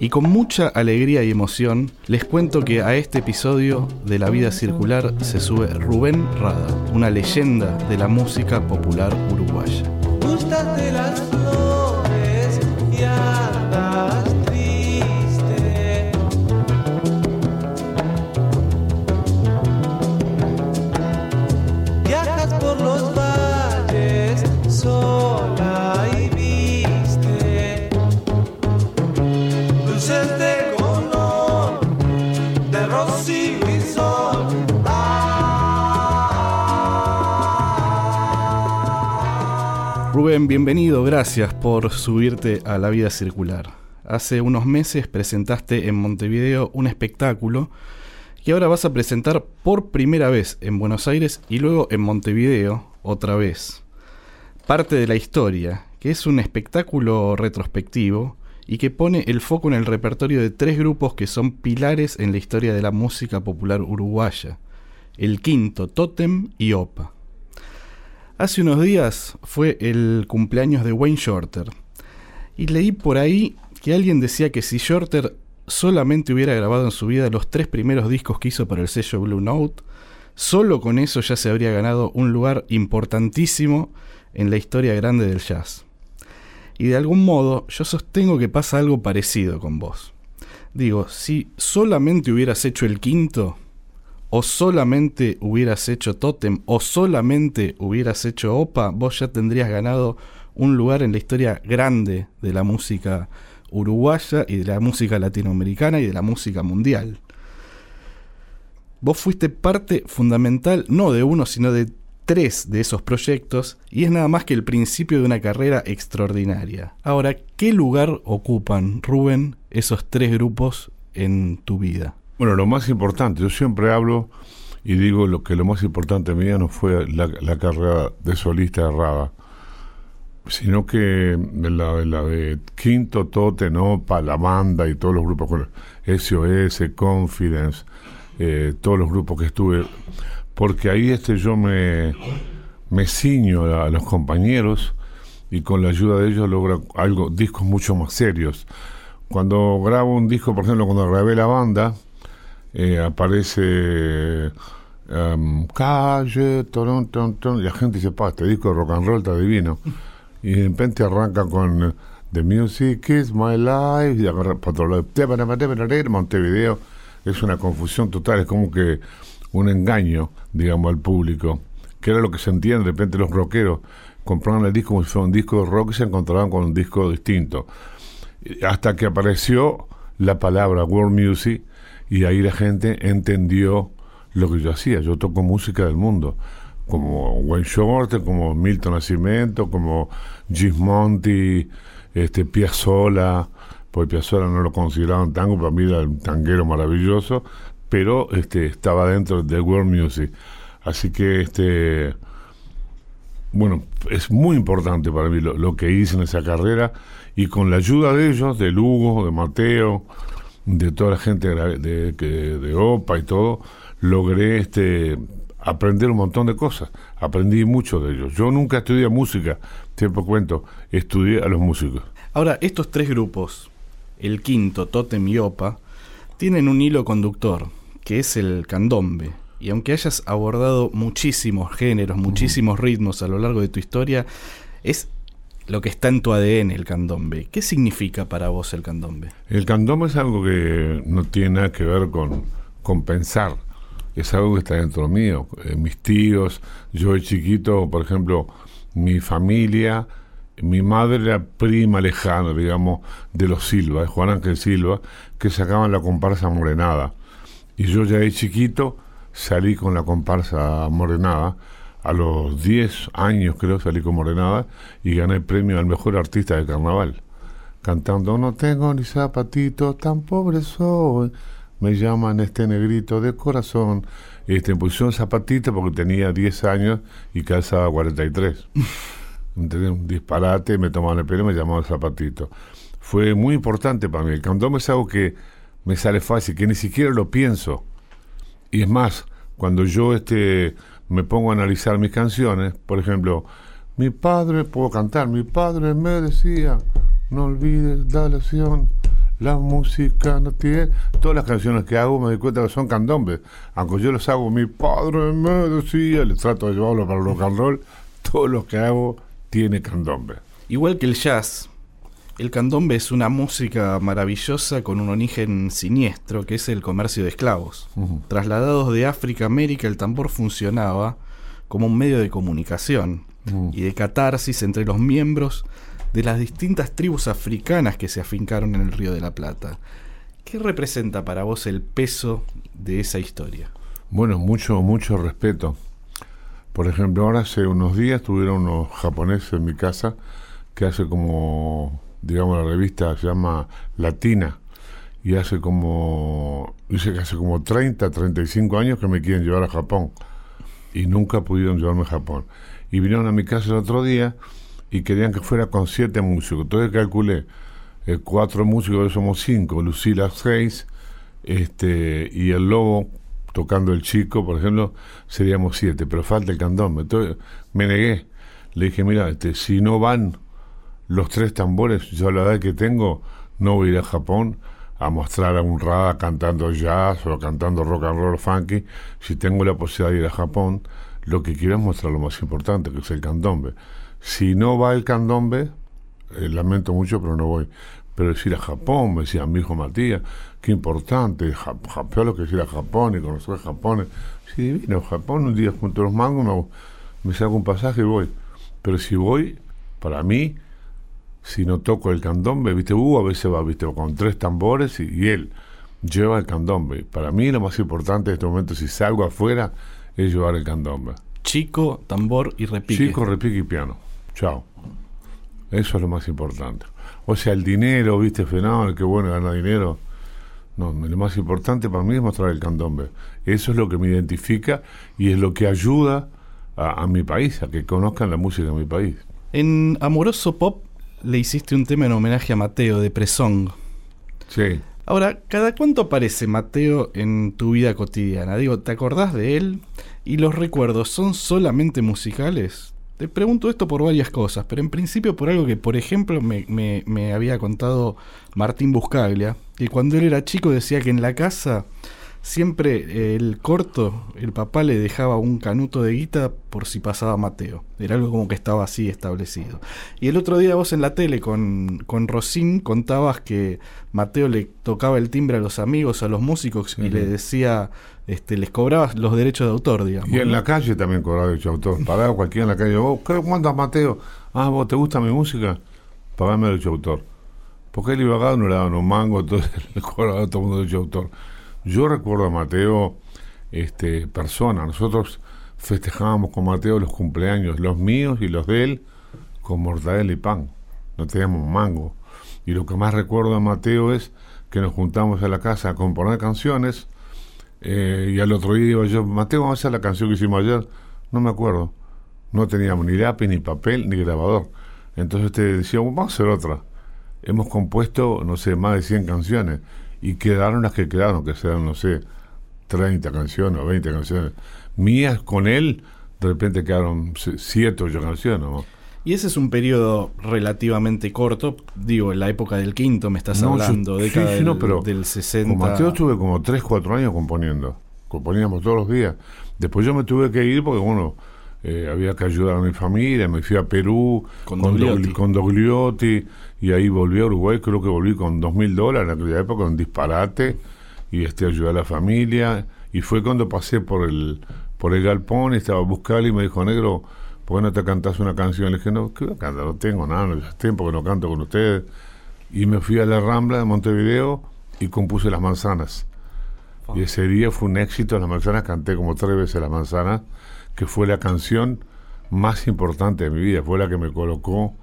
y con mucha alegría y emoción les cuento que a este episodio de La Vida Circular se sube Rubén Rada, una leyenda de la música popular uruguaya. Bienvenido, gracias por subirte a La Vida Circular. Hace unos meses presentaste en Montevideo un espectáculo que ahora vas a presentar por primera vez en Buenos Aires y luego en Montevideo otra vez. Parte de la historia, que es un espectáculo retrospectivo y que pone el foco en el repertorio de tres grupos que son pilares en la historia de la música popular uruguaya, el Quinto, Totem y Opa. Hace unos días fue el cumpleaños de Wayne Shorter y leí por ahí que alguien decía que si Shorter solamente hubiera grabado en su vida los tres primeros discos que hizo para el sello Blue Note, solo con eso ya se habría ganado un lugar importantísimo en la historia grande del jazz. Y de algún modo yo sostengo que pasa algo parecido con vos. Digo, si solamente hubieras hecho el quinto, o solamente hubieras hecho Totem, o solamente hubieras hecho Opa, vos ya tendrías ganado un lugar en la historia grande de la música uruguaya y de la música latinoamericana y de la música mundial. Vos fuiste parte fundamental, no de uno, sino de tres de esos proyectos, y es nada más que el principio de una carrera extraordinaria. Ahora, ¿qué lugar ocupan, Rubén, esos tres grupos en tu vida? Bueno, lo más importante, yo siempre hablo y digo lo que lo más importante mía no fue la, la carrera de solista de Rada, sino que la, la de Quinto, Tote, Nopa, La Banda y todos los grupos, SOS, Confidence, eh, todos los grupos que estuve, porque ahí este yo me, me ciño a, a los compañeros y con la ayuda de ellos logro algo, discos mucho más serios. Cuando grabo un disco, por ejemplo, cuando grabé La Banda, eh, aparece em, calle, y la gente dice, pa, este disco de rock and roll está divino. Y de repente arranca con The Music is My Life, y agarra para otro lado, Montevideo, es una confusión total, es como que un engaño, digamos, al público, que era lo que sentían de repente los rockeros, compraban el disco como si fuera un disco de rock y se encontraban con un disco distinto. Hasta que apareció la palabra world music, y ahí la gente entendió lo que yo hacía. Yo toco música del mundo, como Wayne Shorter, como Milton Nascimento, como Gismonti, este, Piazzolla, porque Piazzolla no lo consideraban tango, para mí era un tanguero maravilloso, pero este, estaba dentro del world music. Así que, este, bueno, es muy importante para mí lo, lo que hice en esa carrera y con la ayuda de ellos, de Lugo, de Mateo, de toda la gente de, de, de, OPA y todo, logré este aprender un montón de cosas. Aprendí mucho de ellos. Yo nunca estudié música, siempre cuento, estudié a los músicos. Ahora, estos tres grupos, el quinto, Totem y Opa, tienen un hilo conductor, que es el candombe. Y aunque hayas abordado muchísimos géneros, muchísimos ritmos a lo largo de tu historia, es lo que está en tu ADN, el candombe. ¿Qué significa para vos el candombe? El candombe es algo que no tiene nada que ver con, con pensar. Es algo que está dentro mío. Eh, mis tíos, yo de chiquito, por ejemplo, mi familia, mi madre era prima lejana, digamos, de los Silva, de Juan Ángel Silva, que sacaban la comparsa morenada. Y yo ya de chiquito salí con la comparsa morenada. A los 10 años creo salí con morenada y gané el premio al mejor artista de carnaval. Cantando No tengo ni zapatitos, tan pobre soy. me llaman este negrito de corazón. Este, me pusieron zapatito porque tenía 10 años y calzaba 43. ¿Entendés? Un disparate, me tomaban el pelo y me llamaban zapatito. Fue muy importante para mí. El candombe es algo que me sale fácil, que ni siquiera lo pienso. Y es más, cuando yo este, me pongo a analizar mis canciones, por ejemplo, mi padre, puedo cantar, mi padre me decía, no olvides la lección, la música no tiene... Todas las canciones que hago me doy cuenta que son candombes. Aunque yo los hago, mi padre me decía, le trato de llevarlo para el rock and roll, todo lo que hago tiene candombe. Igual que el jazz, el candombe es una música maravillosa con un origen siniestro, que es el comercio de esclavos. Trasladados de África a América, el tambor funcionaba como un medio de comunicación y de catarsis entre los miembros de las distintas tribus africanas que se afincaron en el Río de la Plata. ¿Qué representa para vos el peso de esa historia? Bueno, mucho, mucho respeto. Por ejemplo, ahora hace unos días tuvieron unos japoneses en mi casa que hace como, digamos, la revista se llama Latina y hace como, dice que hace como 30, 35 años que me quieren llevar a Japón y nunca pudieron llevarme a Japón. Y vinieron a mi casa el otro día y querían que fuera con siete músicos. Entonces calculé eh, cuatro músicos, somos cinco, Lucila seis, este, y el lobo tocando el chico, por ejemplo, seríamos siete, pero falta el candombe. Entonces me negué. Le dije, mira, este, si no van los tres tambores, yo la edad que tengo, no voy a ir a Japón a mostrar a un rada cantando jazz o cantando rock and roll funky. Si tengo la posibilidad de ir a Japón, lo que quiero es mostrar lo más importante, que es el candombe. Si no va el candombe, eh, lamento mucho, pero no voy. Pero es ir a Japón, me decía mi hijo Matías, qué importante, Jap- Japón, lo que es ir a Japón y conocer Japón. Sí, divino, Japón, un día junto a los mangos me, me saco un pasaje y voy. Pero si voy, para mí, si no toco el candombe, viste, uh, a veces va, viste, con tres tambores y, y él lleva el candombe. Para mí lo más importante en este momento, si salgo afuera, es llevar el candombe. Chico, tambor y repique. Chico, repique y piano. Chao. Eso es lo más importante. O sea, el dinero, viste, fenómeno, qué bueno ganar dinero. No, lo más importante para mí es mostrar el candombe. Eso es lo que me identifica y es lo que ayuda a, a mi país, a que conozcan la música de mi país. En Amoroso Pop le hiciste un tema en homenaje a Mateo de Presong. Sí. Ahora, ¿cada cuánto aparece Mateo en tu vida cotidiana? Digo, ¿te acordás de él? ¿Y los recuerdos son solamente musicales? Te pregunto esto por varias cosas, pero en principio por algo que, por ejemplo, me, me- me había contado Martín Buscaglia, que cuando él era chico decía que en la casa siempre el corto, el papá le dejaba un canuto de guita por si pasaba Mateo. Era algo como que estaba así establecido. Y el otro día vos en la tele con, con Rosín contabas que Mateo le tocaba el timbre a los amigos, a los músicos, y le decía, este, les cobrabas los derechos de autor, digamos. Y en la calle también cobraba derecho de autor. Paraba cualquiera en la calle. ¿Vos qué cuánto Mateo? Ah, ¿vos te gusta mi música? Pagame derecho de autor. Porque él iba acá, no le daban un mango, entonces le cobraba a todo el mundo derecho de autor. Yo recuerdo a Mateo, este, persona. Nosotros festejábamos con Mateo los cumpleaños, los míos y los de él, con mortadela y pan. No teníamos mango. Y lo que más recuerdo a Mateo es que nos juntamos a la casa a componer canciones. Eh, y al otro día iba yo, Mateo, vamos a hacer la canción que hicimos ayer. No me acuerdo. No teníamos ni lápiz, ni papel, ni grabador. Entonces te decía, vamos a hacer otra. Hemos compuesto, no sé, más de 100 canciones. Y quedaron las que quedaron, que sean, no sé, 30 canciones o 20 canciones. Mías con él, de repente quedaron 7 o 8 canciones. ¿no? Y ese es un periodo relativamente corto, digo, en la época del quinto me estás No, yo- hablando, sí, década sí, del, no, pero del 60. Con Mateo estuve como 3, 4 años componiendo. Componíamos todos los días. Después yo me tuve que ir porque, bueno, eh, había que ayudar a mi familia. Me fui a Perú Con con, Dogliotti. Dogli- con Dogliotti y ahí volví a Uruguay. Creo que volví con dos mil dólares en aquella época, un disparate. Y este ayudé a la familia. Y fue cuando pasé por el por el galpón y estaba buscando y me dijo, negro, ¿por qué no te cantás una canción? Le dije, no, ¿qué cantar? No tengo nada, no tiempo que no canto con ustedes. Y me fui a la Rambla de Montevideo y compuse Las Manzanas. Y ese día fue un éxito. Las Manzanas canté como tres veces Las Manzanas, que fue la canción más importante de mi vida. Fue la que me colocó.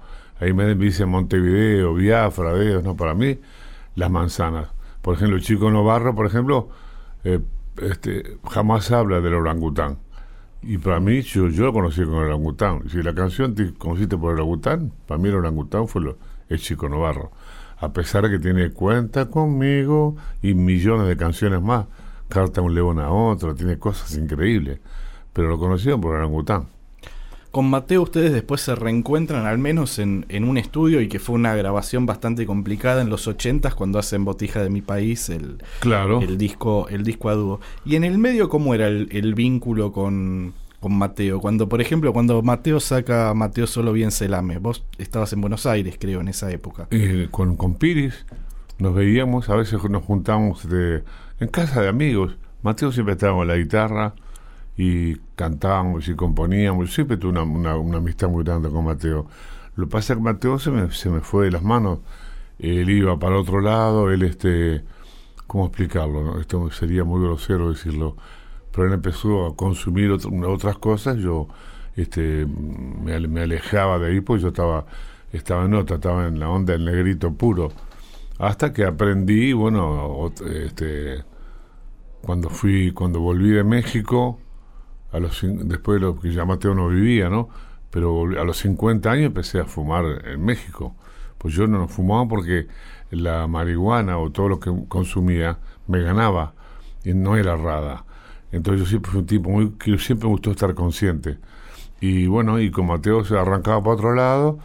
Ahí me dice Montevideo, Biafra, Dios, no, para mí, Las Manzanas. Por ejemplo, chico Novarro, por ejemplo, eh, este, jamás habla del orangután. Y para mí, yo, yo lo conocí con el orangután. Si la canción te conociste por el orangután, para mí el orangután fue el chico Novarro. A pesar de que tiene Cuenta conmigo y millones de canciones más. Carta un león a otro, tiene cosas increíbles. Pero lo conocieron por el orangután. Con Mateo ustedes después se reencuentran al menos en, en un estudio y que fue una grabación bastante complicada en los 80 cuando hacen Botija de mi país el, Claro. el disco el disco a dúo. Y en el medio cómo era el, el vínculo con, con Mateo. Cuando por ejemplo cuando Mateo saca Mateo solo bien Celame. Vos estabas en Buenos Aires creo en esa época. Eh, con, con Piris nos veíamos, a veces nos juntamos de, en casa de amigos. Mateo siempre estaba con la guitarra y cantábamos y componíamos. Siempre tuve una, una, una amistad muy grande con Mateo. Lo que pasa es que Mateo se me, se me fue de las manos. Él iba para otro lado, él este... ¿Cómo explicarlo? no? Esto sería muy grosero decirlo. Pero él empezó a consumir otr- otras cosas. Yo este, me, me alejaba de ahí porque yo estaba, estaba en otra, estaba en la onda del negrito puro. Hasta que aprendí, bueno, este, cuando fui, cuando volví de México, a los, después de lo que ya Mateo no vivía, ¿no? Pero a los 50 años empecé a fumar en México. Pues yo no fumaba porque la marihuana o todo lo que consumía me ganaba y no era rada. Entonces yo siempre fui un tipo muy que siempre me gustó estar consciente. Y bueno, y con Mateo se arrancaba para otro lado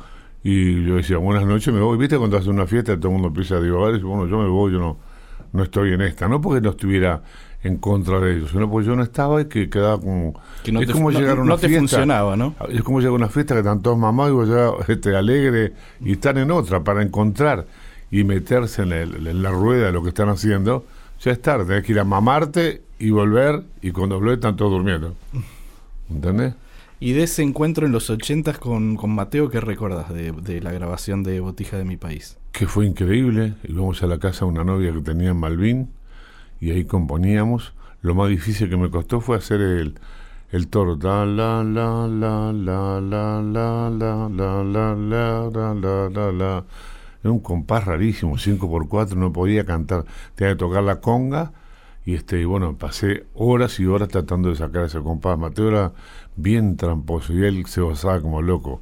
y yo decía, buenas noches, me voy. ¿Viste cuando hace una fiesta todo el mundo empieza a divagar? Y bueno, yo me voy, yo no, no estoy en esta. No porque no estuviera en contra de ellos, sino porque yo no estaba y que quedaba como... Que no es te, como no- llegar a no una te fiesta. funcionaba, ¿no? Es como llegar a una fiesta que están todos mamados y vos ya este, alegre y están en otra para encontrar y meterse en, el- en la rueda de lo que están haciendo. Ya es tarde, tenés que ir a mamarte y volver y cuando volvés están todos durmiendo. ¿Entendés? Y de ese encuentro en los 80 con, con Mateo, ¿qué recuerdas de, de la grabación de Botija de mi país? que fue increíble. Íbamos a la casa de una novia que tenía en Malvin y ahí componíamos. Lo más difícil que me costó fue hacer el, el toro. La, la, la, la, la, la, la, la, la, la, la, la, la, la. Era un compás rarísimo, 5x4, no podía cantar. Tenía que tocar la conga y este bueno, pasé horas y horas tratando de sacar ese compás. Mateo era bien tramposo y él se gozaba como loco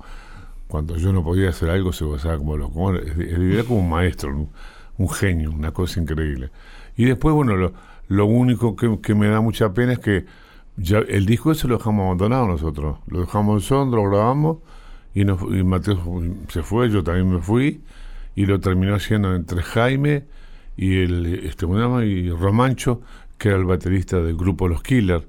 cuando yo no podía hacer algo se gozaba como loco. Bueno, Era como un maestro, un genio, una cosa increíble. Y después, bueno, lo, único que, me da mucha pena es que ya el disco ese lo dejamos abandonado nosotros. Lo dejamos en Sondra, lo grabamos y, nos, y Mateo se fue, yo también me fui y lo terminó haciendo entre Jaime y el este y Romancho, que era el baterista del grupo Los Killers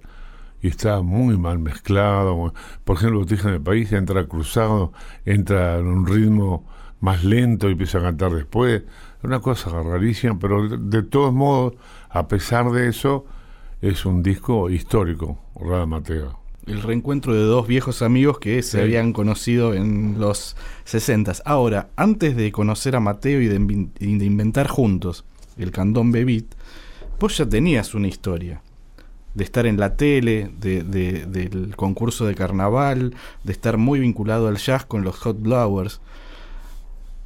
y está muy mal mezclado. Por ejemplo, Botija en el país entra cruzado, entra en un ritmo más lento y empieza a cantar después. Una cosa rarísima, pero de, todos modos, a pesar de eso, es un disco histórico, Rada Mateo. El reencuentro de dos viejos amigos que se habían conocido en los 60. Ahora, antes de conocer a Mateo y de, inventar juntos el candón Beat, vos ya tenías una historia. De estar en la tele, de, de- del concurso de carnaval, de estar muy vinculado al jazz con los Hot Blowers.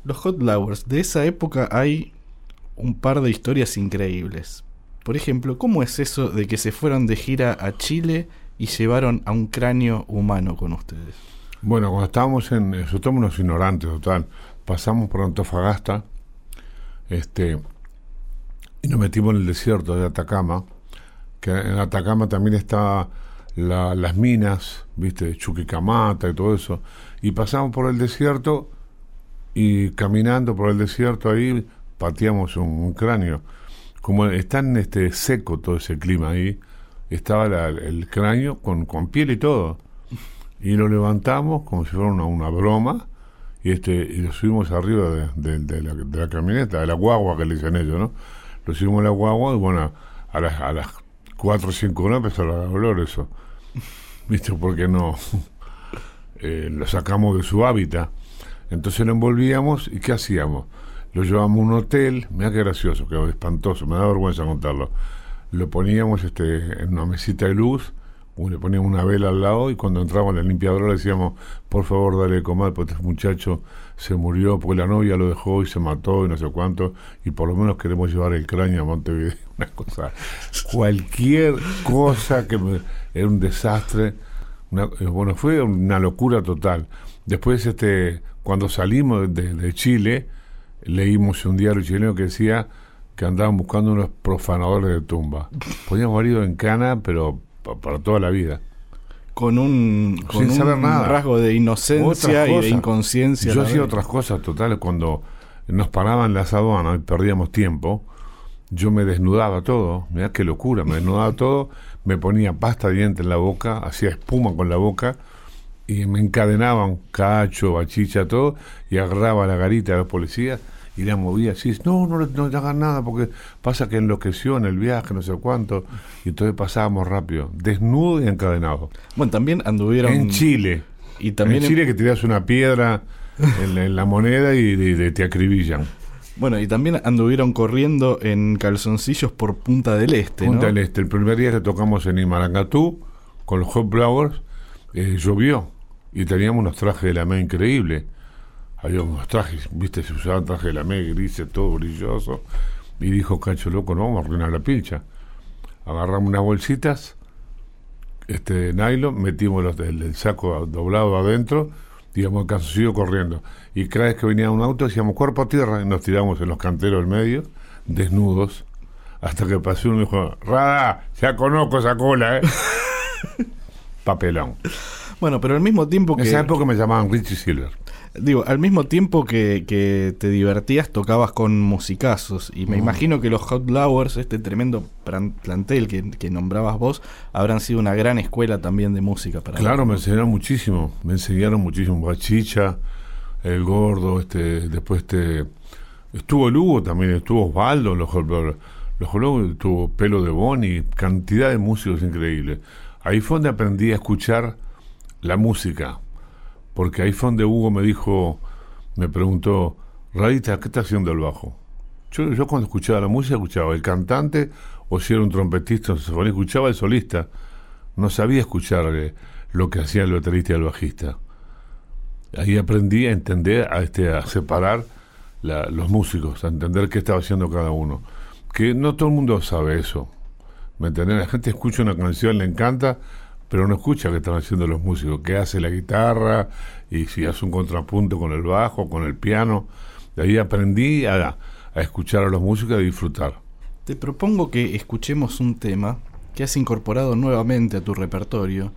Los Hot Blowers, de esa época hay un par de historias increíbles. Por ejemplo, ¿cómo es eso de que se fueron de gira a Chile y llevaron a un cráneo humano con ustedes? Bueno, cuando estábamos en. Nosotros somos unos ignorantes, total. Pasamos por Antofagasta este, y nos metimos en el desierto de Atacama. Que en Atacama también está la- las minas, ¿viste? Chuquicamata y todo eso. Y pasamos por el desierto y caminando por el desierto ahí pateamos un, cráneo. Como es tan este, seco todo ese clima ahí, estaba el cráneo con, con piel y todo y lo levantamos como si fuera una, una broma y este y lo subimos arriba de, de- la, de la camioneta, de la guagua que le dicen ellos, ¿no? Lo subimos a la guagua y bueno, a las, a las 4 o 5 horas empezó a olor eso. ¿Viste? Porque no eh, lo sacamos de su hábitat. Entonces lo envolvíamos y ¿qué hacíamos? Lo llevamos a un hotel, mira qué gracioso, qué espantoso, me da vergüenza contarlo. Lo poníamos este, en una mesita de luz le poníamos una vela al lado y cuando entramos en la limpiadora le decíamos, por favor, dale de comer, porque este muchacho se murió porque la novia lo dejó y se mató y no sé cuánto, y por lo menos queremos llevar el cráneo a Montevideo. Una cosa, cualquier cosa que era un desastre. Eh, bueno, fue una locura total. Después, este, cuando salimos de, de Chile, leímos un diario chileno que decía que andaban buscando unos profanadores de tumba. Podíamos haber ido en cana, pero pa- para toda la vida. Con un, con Sin un nada. rasgo de inocencia y de inconsciencia. Yo hacía otras cosas totales cuando nos paraban las aduanas y perdíamos tiempo. Yo me desnudaba todo, mirá qué locura, me desnudaba todo, me ponía pasta de diente en la boca, hacía espuma con la boca y me encadenaban cacho, bachicha, todo, y agarraba la garita de los policías y la movía así, no, no, le- no le hagan nada porque pasa que enloqueció en el viaje, no sé cuánto, y entonces pasábamos rápido, desnudo y encadenado. Bueno, también anduvieron. En Chile. Y también en Chile que tiras una piedra en la, en la moneda y, y- y te acribillan. Bueno, y también anduvieron corriendo en calzoncillos por Punta del Este, Punta ¿no? del Este, el primer día que tocamos en Imarangatú con los Hot Flowers, eh, llovió y teníamos unos trajes de la ME increíble. Había unos trajes, viste, se usaban trajes de la ME grises, todo brilloso. Y dijo Cacho Loco, no vamos a arruinar la pilcha. Agarramos unas bolsitas, este de nylon, metimos los, el, el saco doblado adentro, digamos, el calzoncillo corriendo. Y cada vez que venía un auto, decíamos cuerpo a tierra y nos tiramos en los canteros del medio, desnudos, hasta que pasó uno y dijo, Rada, ya conozco esa cola, ¿eh? Papelón. Bueno, pero al mismo tiempo En que. esa época me llamaban Richie Silver. Digo, al mismo tiempo que, que te divertías, tocabas con musicazos. Y me imagino que los Hot Flowers, este tremendo plantel que, que nombrabas vos, habrán sido una gran escuela también de música para Claro, me enseñaron muchísimo, me enseñaron muchísimo. Bachicha, el gordo, este, después este, estuvo Lugo también, estuvo Osvaldo, los Hot los Hot estuvo Pelo de Boni, cantidad de músicos increíbles. Ahí fue donde aprendí a escuchar la música, porque ahí fue donde Hugo me dijo, me preguntó, Radita, ¿qué está haciendo el bajo? Yo, yo cuando escuchaba la música escuchaba el cantante o si era un trompetista, o escuchaba el solista no sabía escuchar eh, lo que hacía el baterista y el bajista. Ahí aprendí a entender, a, este, a separar los músicos, a entender qué estaba haciendo cada uno. Que no todo el mundo sabe eso. ¿Me entendés? La gente escucha una canción, le encanta, pero no escucha qué están haciendo los músicos, qué hace la guitarra y si hace un contrapunto con el bajo, con el piano. De ahí aprendí a, a escuchar a los músicos y a disfrutar. Te propongo que escuchemos un tema que has incorporado nuevamente a tu repertorio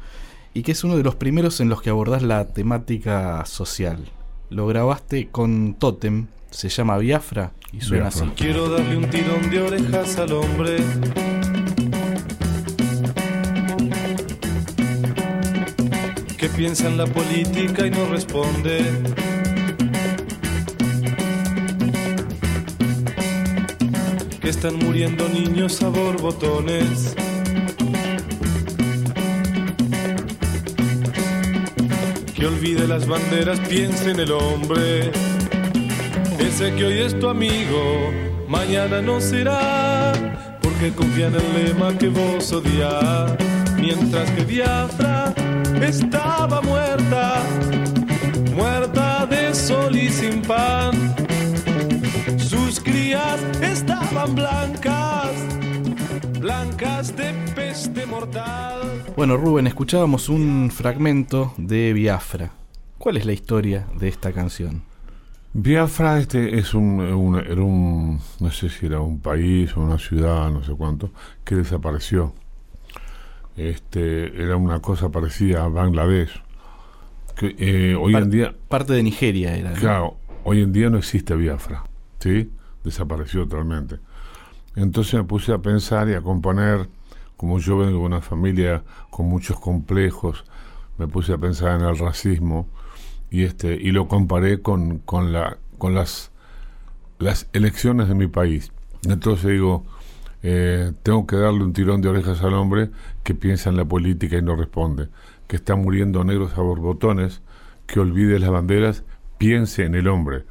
y que es uno de los primeros en los que abordás la temática social. Lo grabaste con Totem, se llama Biafra y suena Biafra. así. Quiero darle un tirón de orejas al hombre. Piensa en la política y no responde. Que están muriendo niños a borbotones. Que olvide las banderas, piense en el hombre. Ese que hoy es tu amigo, mañana no será, porque confía en el lema que vos odias. Mientras que Biafra estaba muerta, muerta de sol y sin pan. Sus crías estaban blancas, blancas de peste mortal. Bueno, Rubén, escuchábamos un fragmento de Biafra. ¿Cuál es la historia de esta canción? Biafra este es un, un- era un, no sé si era un país o una ciudad, no sé cuánto, que desapareció. Este, era una cosa parecida a Bangladesh. Que, eh, hoy Par- en día, Parte de Nigeria era. claro, hoy en día no existe Biafra, ¿sí? Desapareció totalmente. Entonces me puse a pensar y a componer, como yo vengo de una familia con muchos complejos, me puse a pensar en el racismo y este y lo comparé con, con la con las las elecciones de mi país. Entonces digo, eh, tengo que darle un tirón de orejas al hombre que piensa en la política y no responde, que está muriendo negros a borbotones, que olvide las banderas, piense en el hombre.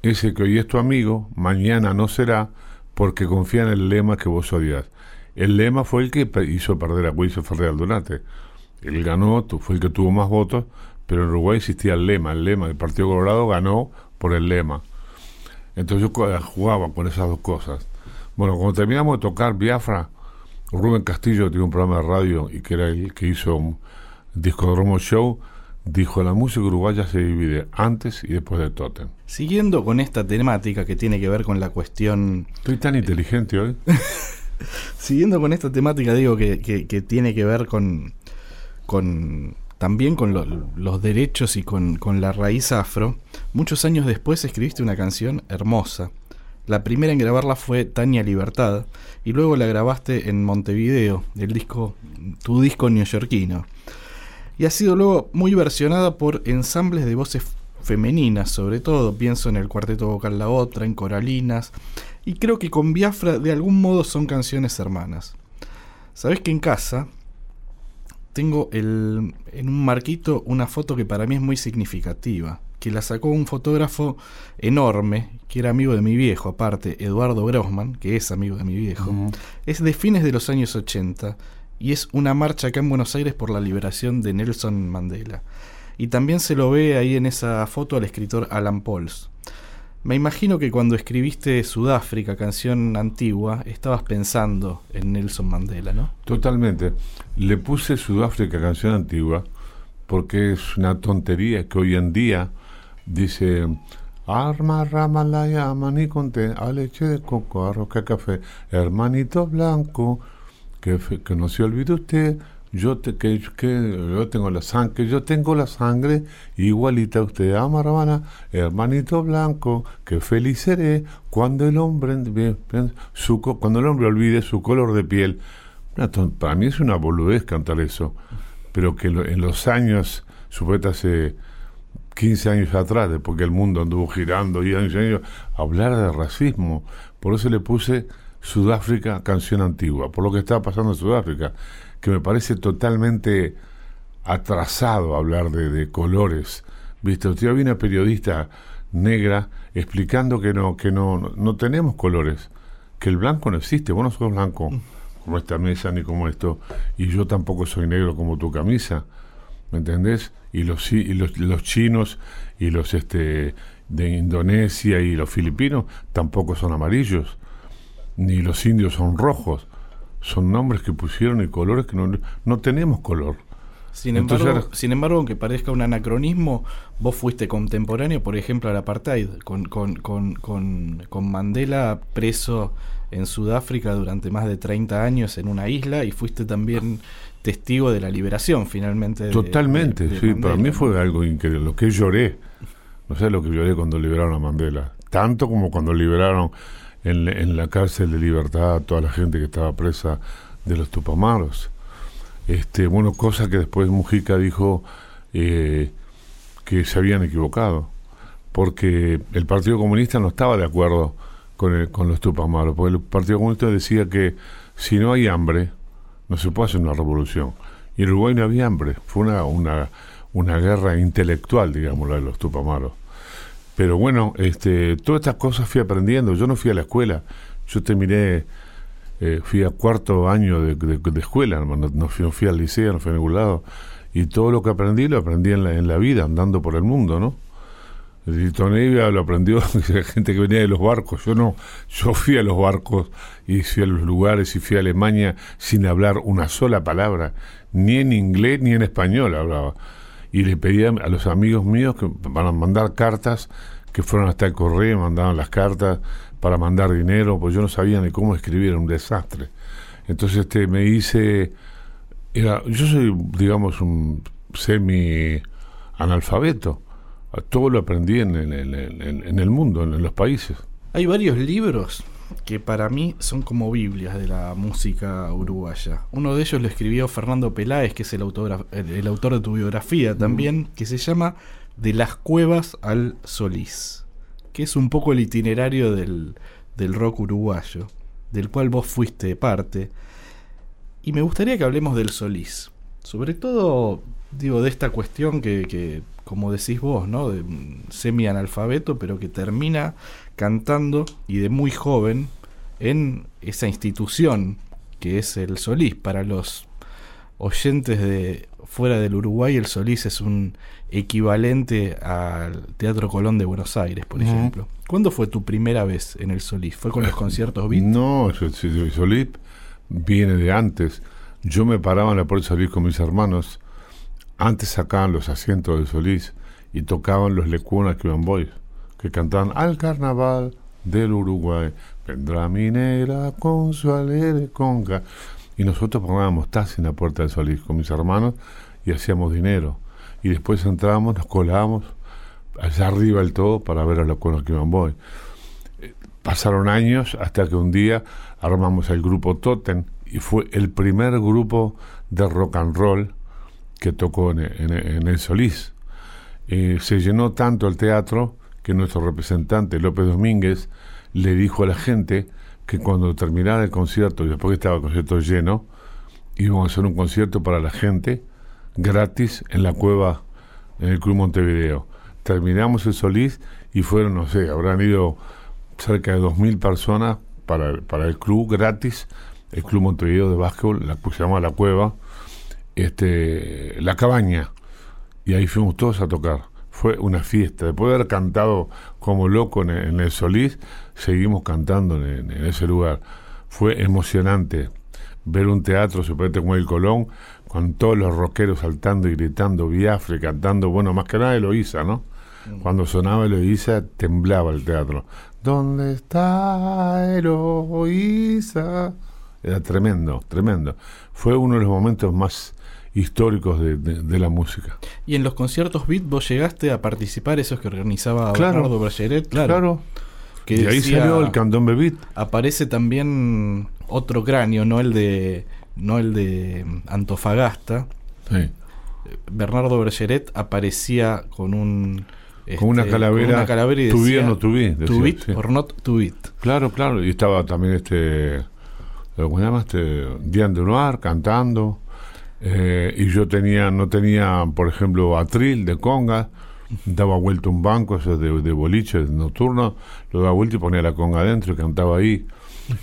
Ese que hoy es tu amigo, mañana no será, porque confía en el lema que vos odias. El lema fue el que hizo perder a Wilson Ferrer Aldunate. Él ganó, fue el que tuvo más votos, pero en Uruguay existía el lema. El lema del Partido Colorado ganó por el lema. Entonces yo jugaba con esas dos cosas. Bueno, cuando terminamos de tocar Biafra, Rubén Castillo tiene un programa de radio y que era el que hizo un Discodromo Show, dijo la música uruguaya se divide antes y después de Totem. Siguiendo con esta temática que tiene que ver con la cuestión... Estoy tan inteligente hoy. Siguiendo con esta temática, digo que, que, tiene que ver con, con también con los derechos y con, con, la raíz afro, muchos años después escribiste una canción hermosa. La primera en grabarla fue Tania Libertad y luego la grabaste en Montevideo, el disco, tu disco neoyorquino. Y ha sido luego muy versionada por ensambles de voces femeninas, sobre todo, pienso en el cuarteto vocal La Otra, en Coralinas, y creo que con Biafra de algún modo son canciones hermanas. Sabes que en casa tengo el, en un marquito una foto que para mí es muy significativa, que la sacó un fotógrafo enorme, que era amigo de mi viejo, aparte, Eduardo Grossman, que es amigo de mi viejo. Es de fines de los años 80 y es una marcha acá en Buenos Aires por la liberación de Nelson Mandela. Y también se lo ve ahí en esa foto al escritor Alan Pauls. Me imagino que cuando escribiste Sudáfrica, canción antigua, estabas pensando en Nelson Mandela, ¿no? Totalmente. Le puse Sudáfrica, canción antigua, porque es una tontería que hoy en día dice Arma, ramalaya, maní conté, a leche de coco, arroz, café, hermanito blanco, que, que no se olvide usted, yo te, que, que yo tengo la sangre, yo tengo la sangre igualita a usted, ama hermana, hermanito blanco, que feliz seré cuando el hombre su, cuando el hombre olvide su color de piel. para mí es una boludez cantar eso, pero que en los años, supuestamente hace 15 años atrás, porque el mundo anduvo girando y años y años, hablar de racismo, por eso le puse Sudáfrica, canción antigua, por lo que estaba pasando en Sudáfrica que me parece totalmente atrasado hablar de, colores. ¿Viste? Usted había una periodista negra explicando que no, que no, no tenemos colores, que el blanco no existe, vos no sos blanco como esta mesa ni como esto, y yo tampoco soy negro como tu camisa, ¿me entendés? Y los, y los, los chinos y los este de Indonesia y los filipinos tampoco son amarillos, ni los indios son rojos son nombres que pusieron y colores que no, tenemos color. Sin embargo, sin embargo, aunque parezca un anacronismo, vos fuiste contemporáneo, por ejemplo, al apartheid, con, con, con, con, Mandela preso en Sudáfrica durante más de 30 años en una isla y fuiste también testigo de la liberación finalmente. Totalmente, sí, para mí fue algo increíble, lo que lloré, no sé lo que lloré cuando liberaron a Mandela, tanto como cuando liberaron en, la cárcel de libertad a toda la gente que estaba presa de los Tupamaros. Este, bueno, cosa que después Mujica dijo eh, que se habían equivocado, porque el Partido Comunista no estaba de acuerdo con, con los Tupamaros, porque el Partido Comunista decía que si no hay hambre, no se puede hacer una revolución. Y en Uruguay no había hambre, fue una, una, una guerra intelectual, digamos, la de los Tupamaros. Pero bueno, este, todas estas cosas fui aprendiendo. Yo no fui a la escuela. Yo terminé, eh, fui a cuarto año de, de, escuela, no, no, fui, al liceo, no fui a ningún lado. Y todo lo que aprendí lo aprendí en la, en la vida, andando por el mundo, ¿no? El Nevia lo aprendió la gente que venía de los barcos. Yo no. Yo fui a los barcos y fui a los lugares y fui a Alemania sin hablar una sola palabra. Ni en inglés ni en español hablaba y le pedía a los amigos míos que van a mandar cartas, que fueron hasta el correo, mandaban las cartas para mandar dinero, pues yo no sabía ni cómo escribir, era un desastre. Entonces este me hice, era, yo soy, digamos, un semi analfabeto. Todo lo aprendí en, en el mundo, en los países. Hay varios libros que para mí son como Biblias de la música uruguaya. Uno de ellos lo escribió Fernando Peláez, que es el autor, el, autor de tu biografía mm. también, que se llama De las cuevas al Solís, que es un poco el itinerario del, del rock uruguayo, del cual vos fuiste parte. Y me gustaría que hablemos del Solís, sobre todo, digo, de esta cuestión que, que como decís vos, ¿no? De semi-analfabeto, pero que termina cantando y de muy joven en esa institución que es el Solís. Para los oyentes de fuera del Uruguay, el Solís es un equivalente al Teatro Colón de Buenos Aires, por ejemplo. ¿Cuándo fue tu primera vez en el Solís? ¿Fue con los conciertos Beat? No, el Solís viene de antes. Yo me paraba en la puerta Solís con mis hermanos. Antes sacaban los asientos del Solís y tocaban los lecuonas que Boys, que cantaban al carnaval del Uruguay. Vendrá mi negra con su alegre conga. Y nosotros poníamos taxi en la puerta del Solís con mis hermanos y hacíamos dinero. Y después entrábamos, nos colábamos allá arriba del todo para ver a los conos que iban boy. Eh, pasaron años hasta que un día armamos el grupo Totem y fue el primer grupo de rock and roll que tocó en, el Solís. Eh, se llenó tanto el teatro que nuestro representante López Domínguez le dijo a la gente que cuando terminara el concierto, y después que estaba el concierto lleno, íbamos a hacer un concierto para la gente gratis en la cueva en el Club Montevideo. Terminamos el Solís y fueron, no sé, habrán ido cerca de 2.000 personas para, para el club gratis, el Club Montevideo de Básquetbol, la, se llama La Cueva, este, La Cabaña. Y ahí fuimos todos a tocar. Fue una fiesta. Después de haber cantado como loco en, el Solís, seguimos cantando en, ese lugar. Fue emocionante ver un teatro, se como el Colón, con todos los rockeros saltando y gritando, Biafre, cantando, bueno, más que nada Eloísa, ¿no? Mm. Cuando sonaba Eloísa, temblaba el teatro. ¿Dónde está Eloísa? Era tremendo, tremendo. Fue uno de los momentos más históricos de, la música. Y en los conciertos Beat vos llegaste a participar, esos que organizaba claro, Bernardo Bracheret, claro. claro. Que y ahí salió el candombe Beat. Aparece también otro cráneo, no el de no el de Antofagasta. Sí. Bernardo Bergeret aparecía con un con una este, calavera, con una calavera y decía, to bit or not to bit. Claro, claro, y estaba también este ¿cómo se llama? Este Diane de Noir cantando. Eh, y yo tenía, no tenía, por ejemplo, atril de conga, daba vuelta un banco ese de, de boliche nocturno, lo daba vuelta y ponía la conga adentro y cantaba ahí.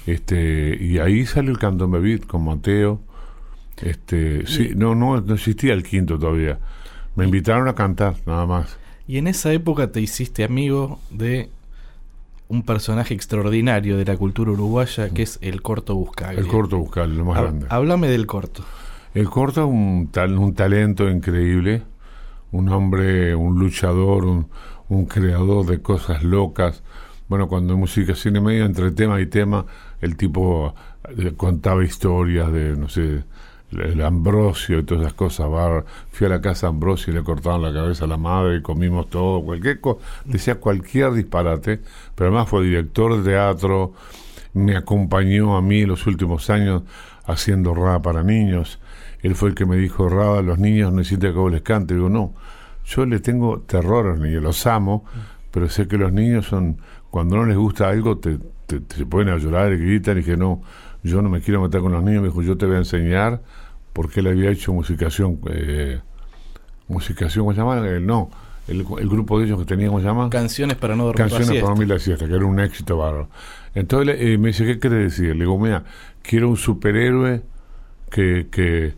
Este, y ahí salió el candombe beat con Mateo. Este, sí, no, no, no existía el quinto todavía. Me invitaron a cantar, nada más. Y en esa época te hiciste amigo de un personaje extraordinario de la cultura uruguaya que es el Corto Buscal. El Corto Buscal, lo más grande. Háblame del Corto. El Corto es un, tal, un talento increíble, un hombre, un luchador, un, un creador de cosas locas. Bueno, cuando música cine medio entre tema y tema, el tipo eh, contaba historias de, no sé, el Ambrosio y todas esas cosas. fui a la casa Ambrosio y le cortaron la cabeza a la madre y comimos todo, cualquier cosa. Decía cualquier disparate, pero además fue director de teatro, me acompañó a mí los últimos años haciendo rap para niños. Él fue el que me dijo, Rada, los niños necesitan que vos les cante. Digo, no, yo le tengo terror a los niños, los amo, pero sé que los niños son, cuando no les gusta algo, te, te, se ponen a llorar y gritan y que no, yo no me quiero meter con los niños. Me dijo, yo te voy a enseñar porque él había hecho musicación, eh, musicación, ¿cómo se llama? Eh, no, el, grupo de ellos que teníamos, ¿cómo se llama? Canciones para no dormir Canciones para dormir la siesta, que era un éxito bárbaro. Entonces eh, me dice, ¿qué quiere decir? Le digo, mira, quiero un superhéroe que, que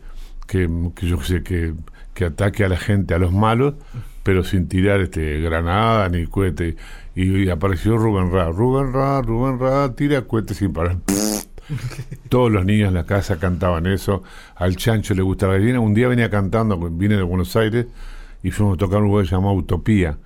que, yo sé, que, que ataque a la gente, a los malos, pero sin tirar este granada ni cohete. Y, apareció Rubén Ra. Rubén Ra, Rubén Ra, tira cohete sin parar. Todos los niños en la casa cantaban eso. Al Chancho le gustaba. Un día venía cantando, vine de Buenos Aires y fuimos a tocar un lugar llamado Utopía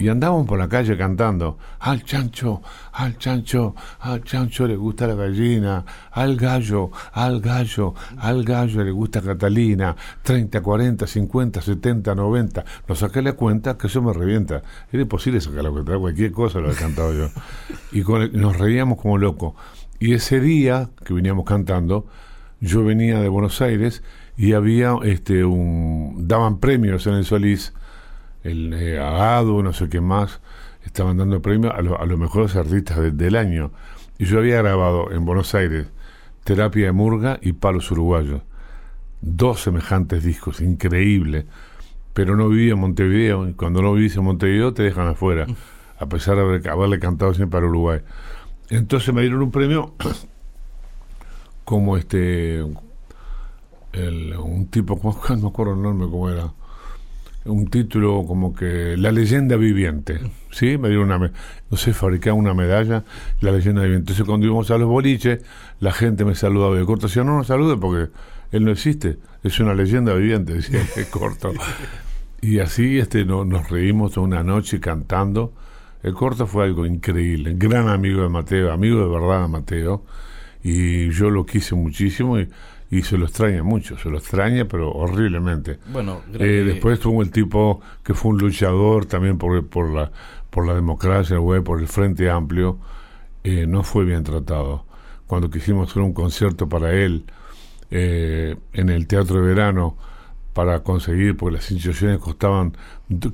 y andábamos por la calle cantando, al chancho, al chancho, al chancho le gusta la gallina, al gallo, al gallo, al gallo le gusta Catalina, 30, 40, 50, 70, 90. No saqué la cuenta que eso me revienta. Era imposible sacar la cuenta, cualquier cosa lo he cantado yo. Y nos reíamos como locos. Y ese día que veníamos cantando, yo venía de Buenos Aires y había este un daban premios en el Solís el eh, Agado, no sé qué más, estaban dando premios a, los mejores artistas del año. Y yo había grabado en Buenos Aires Terapia de Murga y Palos Uruguayos. Dos semejantes discos, increíble. Pero no vivía en Montevideo, y cuando no vivís en Montevideo te dejan afuera, a pesar de haberle cantado siempre para Uruguay. Entonces me dieron un premio como este un tipo, no me acuerdo el nombre cómo era, un título como que La leyenda viviente, ¿sí? Me dieron una, no sé, fabricaba una medalla, La leyenda viviente. Entonces cuando íbamos a los boliches, la gente me saludaba de corto, decía, no nos salude porque él no existe, es una leyenda viviente, decía corto. Y así este no, nos reímos toda una noche cantando. El corto fue algo increíble, gran amigo de Mateo, amigo de verdad de Mateo, y yo lo quise muchísimo y y se lo extraña mucho, se lo extraña, pero horriblemente. Bueno, eh, después tuvo el tipo que fue un luchador también por, por, la, por la democracia, por el Frente Amplio, eh, no fue bien tratado. Cuando quisimos hacer un concierto para él eh, en el Teatro de Verano, para conseguir, porque las inyecciones costaban,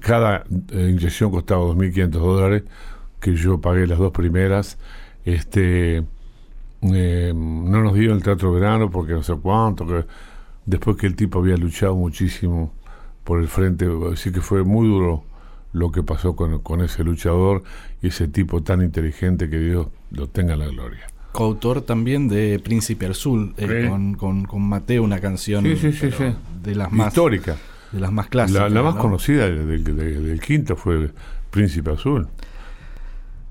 cada inyección costaba 2.500 dólares, que yo pagué las dos primeras, este eh, no nos dio el teatro verano porque no sé cuánto, después que el tipo había luchado muchísimo por el frente, así que fue muy duro lo que pasó con, con ese luchador y ese tipo tan inteligente que Dios lo tenga en la gloria. Coautor también de Príncipe Sur, eh, con, con, Mateo, una canción de las más histórica, de las más clásicas. La, más conocida del, del quinto fue Príncipe Azul.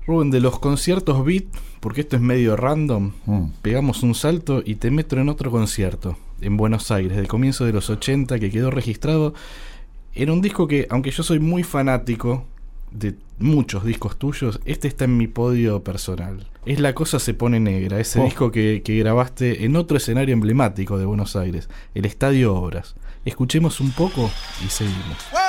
Rubén, de los conciertos beat, porque esto es medio random, mm. pegamos un salto y te meto en otro concierto, en Buenos Aires, del comienzo de los 80, que quedó registrado en un disco que, aunque yo soy muy fanático de muchos discos tuyos, este está en mi podio personal. Es La Cosa Se Pone Negra, ese oh. disco que, que grabaste en otro escenario emblemático de Buenos Aires, el Estadio Obras. Escuchemos un poco y seguimos.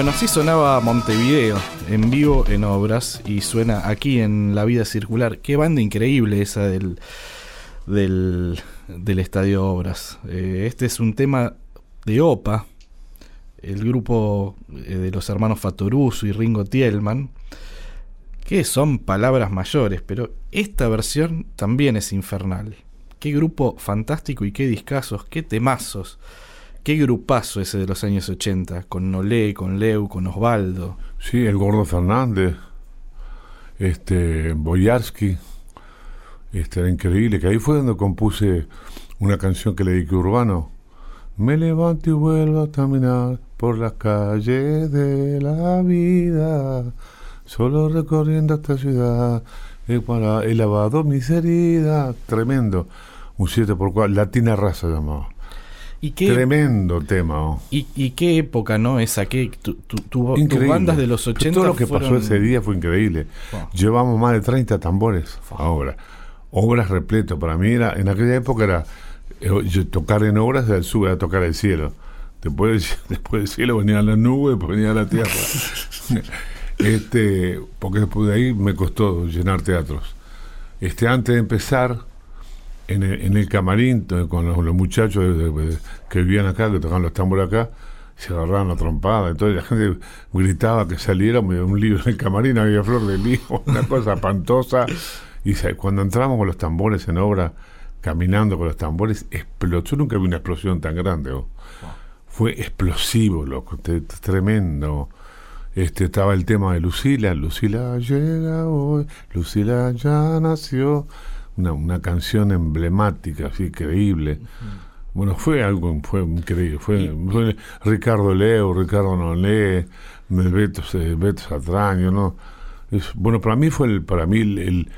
Bueno, así sonaba Montevideo, en vivo en obras, y suena aquí en La Vida Circular. Qué banda increíble esa del, del, Estadio Obras. Eh, este es un tema de OPA, el grupo eh, de los hermanos Fatoruso y Ringo Tielman, que son palabras mayores, pero esta versión también es infernal. Qué grupo fantástico y qué discazos, qué temazos. Qué grupazo ese de los años 80, con Nolé, con Leu, con Osvaldo. Sí, el Gordo Fernández, este, Boyarsky, este, era increíble, que ahí fue donde compuse una canción que le dediqué Urbano. Me levanto y vuelvo a caminar por las calles de la vida, solo recorriendo esta ciudad, he, he lavado mis heridas, tremendo, un 7 por 4, Latina Raza llamaba. ¿Y qué, Tremendo tema. Oh. ¿Y, qué época, ¿no? Esa, que tu, tu, tus bandas de los 80 Todo lo que pasó ese día fue increíble. Llevamos más de 30 tambores ahora. Obras repleto. Para mí era, en aquella época era eh, tocar en obras del sube a tocar el cielo. Después, después del cielo venía la nube, después venía la tierra. este, porque después de ahí me costó llenar teatros. Este, antes de empezar, en el, en el camarín con los, muchachos que vivían acá, que tocaban los tambores acá, se agarraban la trompada, entonces la gente gritaba que saliera un libro en el camarín, había flor de lío, una cosa espantosa. Y cuando entramos con los tambores en obra, caminando con los tambores, explotó. Yo nunca vi una explosión tan grande. Fue explosivo, loco, tremendo. Este, estaba el tema de Lucila, Lucila llega hoy, Lucila ya nació una, canción emblemática, así creíble. Bueno, fue algo fue increíble. Fue, Ricardo Leo, Ricardo Nolé, Beto, Beto Satraño, ¿no? Es, bueno, para mí fue el, para mí el,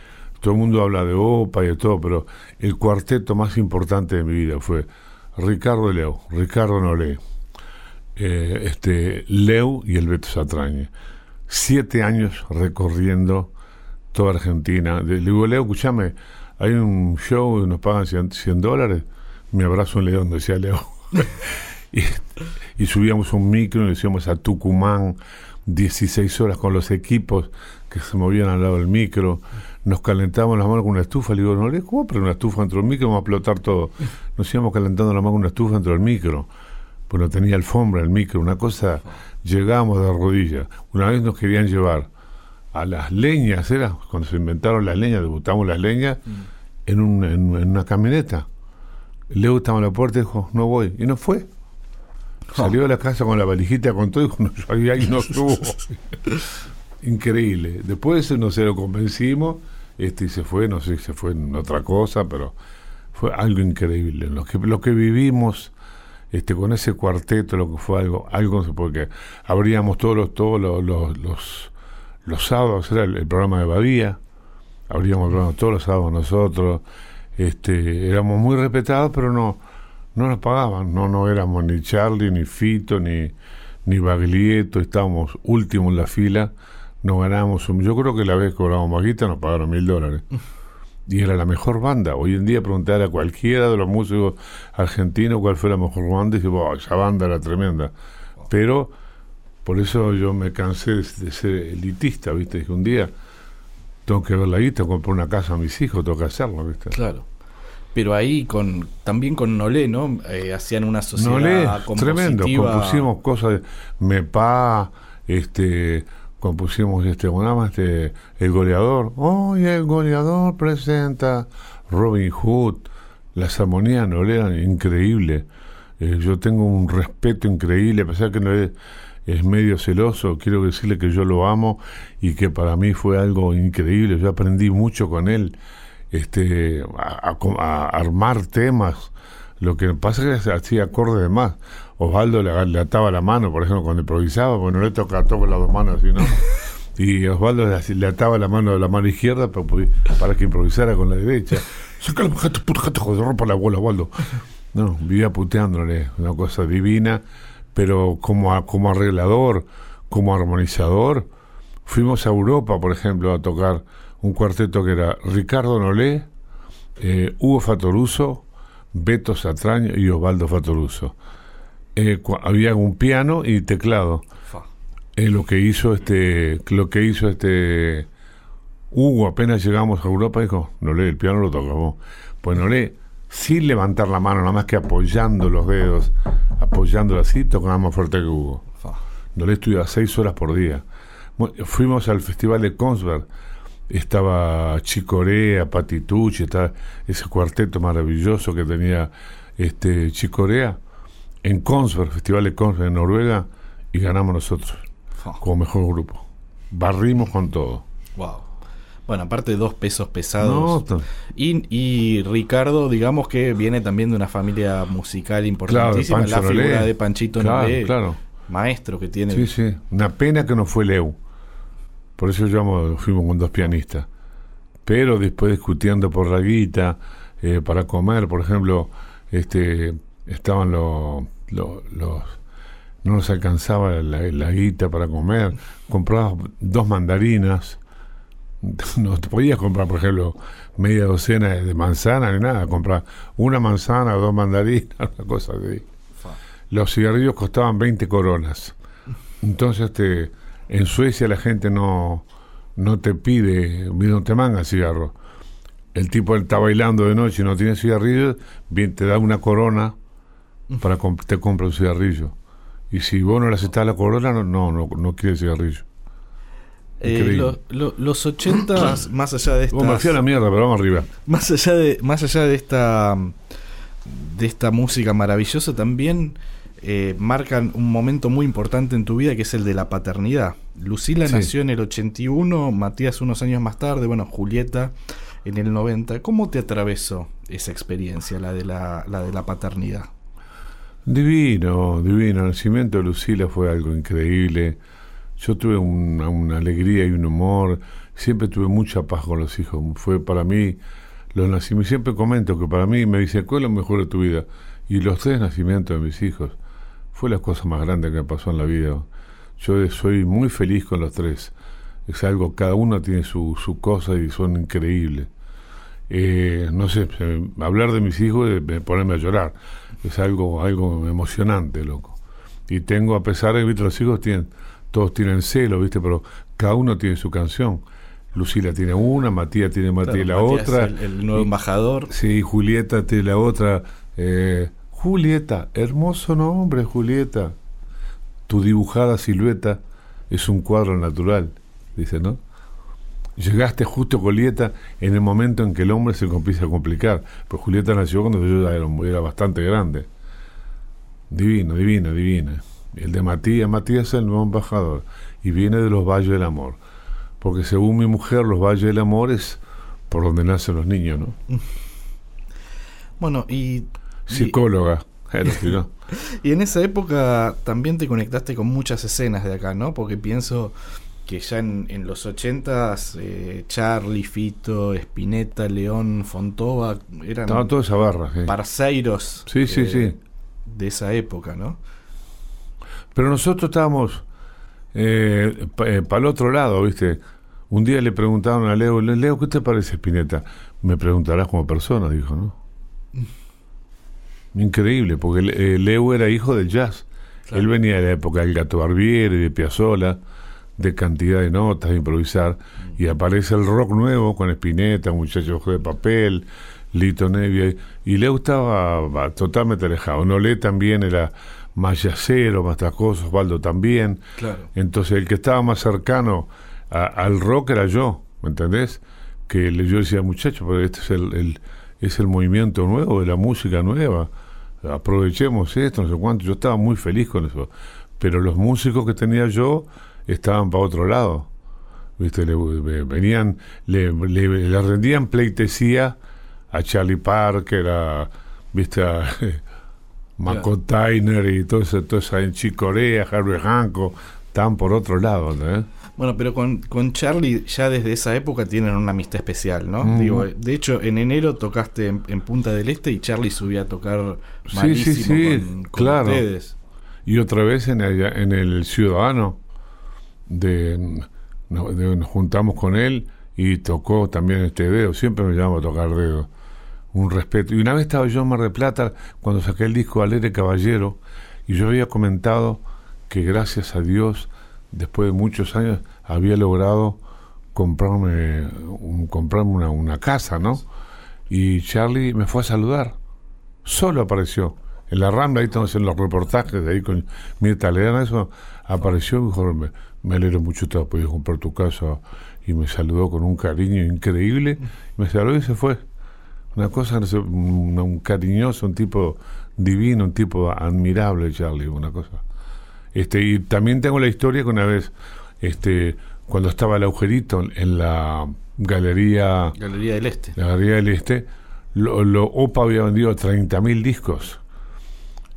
todo el mundo habla de OPA y de todo, pero el cuarteto más importante de mi vida fue Ricardo Leo, Ricardo Nolé, eh, este, Leo y el Beto Satraño. siete años recorriendo toda Argentina. Le digo, Leo, escúchame, hay un show y nos pagan 100, dólares. Me abrazo un león, decía Leo. y, subíamos un micro y nos íbamos a Tucumán 16 horas con los equipos que se movían al lado del micro. Nos calentábamos las manos con una estufa. Le digo, no, le ¿cómo? Pero una estufa dentro del micro, vamos a explotar todo. Nos íbamos calentando las manos con una estufa dentro del micro. Pues no tenía alfombra el micro, una cosa. Llegábamos de rodillas. Una vez nos querían llevar a las leñas, era cuando se inventaron las leñas, debutamos las leñas, mm. en, un, en, una camioneta. Estaba en la puerta y dijo, no voy. Y no fue. Salió de la casa con la valijita con todo y dijo, no, ahí no estuvo. Increíble. Después no se lo convencimos este, y se fue, no sé si se fue en otra cosa, pero fue algo increíble. Lo que, lo que vivimos este, con ese cuarteto, lo que fue algo, algo porque abríamos todos los, todos los, los los sábados era el, programa de Badía, abríamos el programa todos los sábados nosotros, este, éramos muy respetados, pero no, no nos pagaban, no, no éramos ni Charlie, ni Fito, ni, ni Baglietto, estábamos últimos en la fila, no ganábamos, un, yo creo que la vez que cobramos maguita nos pagaron mil dólares. Y era la mejor banda. Hoy en día preguntar a cualquiera de los músicos argentinos cuál fue la mejor banda y dice, esa banda era tremenda. Pero por eso yo me cansé de, ser elitista, ¿viste? Dije, un día tengo que ver la guita, comprar una casa a mis hijos, tengo que hacerlo, ¿viste? Claro. Pero ahí con también con Nolé, ¿no? Eh, hacían una sociedad Nolé, tremendo, compusimos cosas de Mepa, este compusimos este, este el goleador, hoy el goleador presenta Robin Hood, las armonías Nolé eran increíbles. Eh, yo tengo un respeto increíble, a pesar que Nolé es medio celoso, quiero decirle que yo lo amo y que para mí fue algo increíble, yo aprendí mucho con él, este, a, armar temas, lo que pasa es que hacía acorde de más. Osvaldo le, ataba la mano, por ejemplo, cuando improvisaba, porque no le toca todo con las dos manos así, ¿no? Y Osvaldo le, ataba la mano de la mano izquierda para, que improvisara con la derecha. Saca la por la bola, Osvaldo. No, vivía puteándole, una cosa divina pero como, como arreglador, como armonizador, fuimos a Europa, por ejemplo, a tocar un cuarteto que era Ricardo Nolé, eh, Hugo Fatoruso, Beto Satraño y Osvaldo Fatoruso. Eh, había un piano y teclado. Eh, lo que hizo este, lo que hizo este Hugo apenas llegamos a Europa dijo, Nolé, el piano lo tocamos. Pues Nolé sin levantar la mano, nada más que apoyando los dedos, apoyándolo así, tocaba más fuerte que Hugo. No le estudiaba seis horas por día. Fuimos al festival de Konsberg, estaba Chicorea, Patitucci, estaba ese cuarteto maravilloso que tenía este Chicorea en Konsberg, Festival de Konsberg en Noruega, y ganamos nosotros como mejor grupo. Barrimos con todo. Wow. Bueno, aparte de dos pesos pesados. y, y, Ricardo, digamos que viene también de una familia musical importantísima. la figura de Panchito claro, maestro que tiene. Sí, sí. Una pena que no fue Leo. Por eso yo fuimos con dos pianistas. Pero después discutiendo por la guita, eh, para comer, por ejemplo, este estaban los, los, no nos alcanzaba la, la, guita para comer, compraba dos mandarinas no te podías comprar, por ejemplo, media docena de manzanas ni nada, comprar una manzana, dos mandarinas, una cosa de Los cigarrillos costaban 20 coronas. Entonces, este, en Suecia la gente no, no te pide, no te manga cigarro. El tipo está bailando de noche y no tiene cigarrillos, bien te da una corona para que te compra un cigarrillo. Y si vos no le aceptás la corona, no, no, no, no quiere cigarrillo. Eh, los 80 más allá de esta. me fui a la mierda, pero vamos arriba. Más allá de, más allá de esta de esta música maravillosa, también eh, marcan un momento muy importante en tu vida que es el de la paternidad. Lucila nació en el 81, Matías unos años más tarde, bueno, Julieta en el 90. ¿Cómo te atravesó esa experiencia, la de la, la de la paternidad? Divino, divino. El nacimiento de Lucila fue algo increíble yo tuve una, alegría y un humor, siempre tuve mucha paz con los hijos. Fue para mí, los nacimientos, siempre comento que para mí me dice, ¿cuál es lo mejor de tu vida? Y los tres nacimientos de mis hijos fue la cosa más grande que me pasó en la vida. Yo soy muy feliz con los tres. Es algo, cada uno tiene su, su cosa y son increíbles. Eh, no sé, hablar de mis hijos me ponerme a llorar. Es algo, algo emocionante, loco. Y tengo, a pesar de que los hijos tienen, todos tienen celo, ¿viste? Pero cada uno tiene su canción. Lucila tiene una, Matías tiene Matías la otra. el, nuevo embajador. Sí, Julieta tiene la otra. Eh, Julieta, hermoso nombre, Julieta. Tu dibujada silueta es un cuadro natural, dice, ¿no? Llegaste justo, Julieta, en el momento en que el hombre se empieza a complicar. Pero Julieta nació cuando yo ya era, era bastante grande. Divino, divino, divino. El de Matías, Matías es el nuevo embajador y viene de los valles del amor. Porque según mi mujer, los valles del amor es por donde nacen los niños, ¿no? Bueno, y... Psicóloga. y en esa época también te conectaste con muchas escenas de acá, ¿no? Porque pienso que ya en, los ochentas eh, Charlie, Fito, Spinetta, León, Fontova eran Estaba toda esa barra, parceiros sí, sí, sí. de esa época, ¿no? Pero nosotros estábamos eh, para eh, el otro lado, ¿viste? Un día le preguntaron a Leo, Leo, ¿qué te parece Spinetta? Me preguntarás como persona, dijo, ¿no? Increíble, porque eh, Leo era hijo del jazz. Él venía de la época del Gato Barbieri, de Piazzolla, de cantidad de notas, de improvisar, y aparece el rock nuevo con Spinetta, Muchachos de Papel, Lito Nevia, y Leo estaba totalmente alejado. Nolé también era más yacero, más Osvaldo también. Entonces el que estaba más cercano al rock era yo, ¿me entendés? Que yo decía, muchachos, pero este es el, es el movimiento nuevo, de la música nueva, aprovechemos esto, no sé cuánto. Yo estaba muy feliz con eso. Pero los músicos que tenía yo estaban para otro lado. ¿Viste? Le, venían, le, le, rendían pleitesía a Charlie Parker, a, ¿viste? A, Marco Tyner y todo eso, todo eso en Chicorea, Harvey Hancock, estaban por otro lado, ¿no? Bueno, pero con, con Charlie ya desde esa época tienen una amistad especial, ¿no? Digo, de hecho, en enero tocaste en, Punta del Este y Charlie subía a tocar malísimo sí, sí, sí, con, claro. ustedes. Y otra vez en el, en el Ciudadano, de, nos, juntamos con él y tocó también este dedo. Siempre me llamo a tocar dedo un respeto. Y una vez estaba yo en Mar de Plata cuando saqué el disco Alegre Caballero y yo había comentado que gracias a Dios, después de muchos años, había logrado comprarme, un, comprarme una, una casa, ¿no? Y Charlie me fue a saludar. Solo apareció. En la Rambla, ahí estamos en los reportajes, de ahí con Mirta Leana, eso apareció y dijo, me, me alegro mucho, te has podido comprar tu casa. Y me saludó con un cariño increíble. Me saludó y se fue. Una cosa, un, cariñoso, un tipo divino, un tipo admirable, Charlie, una cosa. Este, y también tengo la historia que una vez, este, cuando estaba el agujerito en la galería... Galería del Este. La Galería del Este, lo, Opa había vendido 30.000 discos.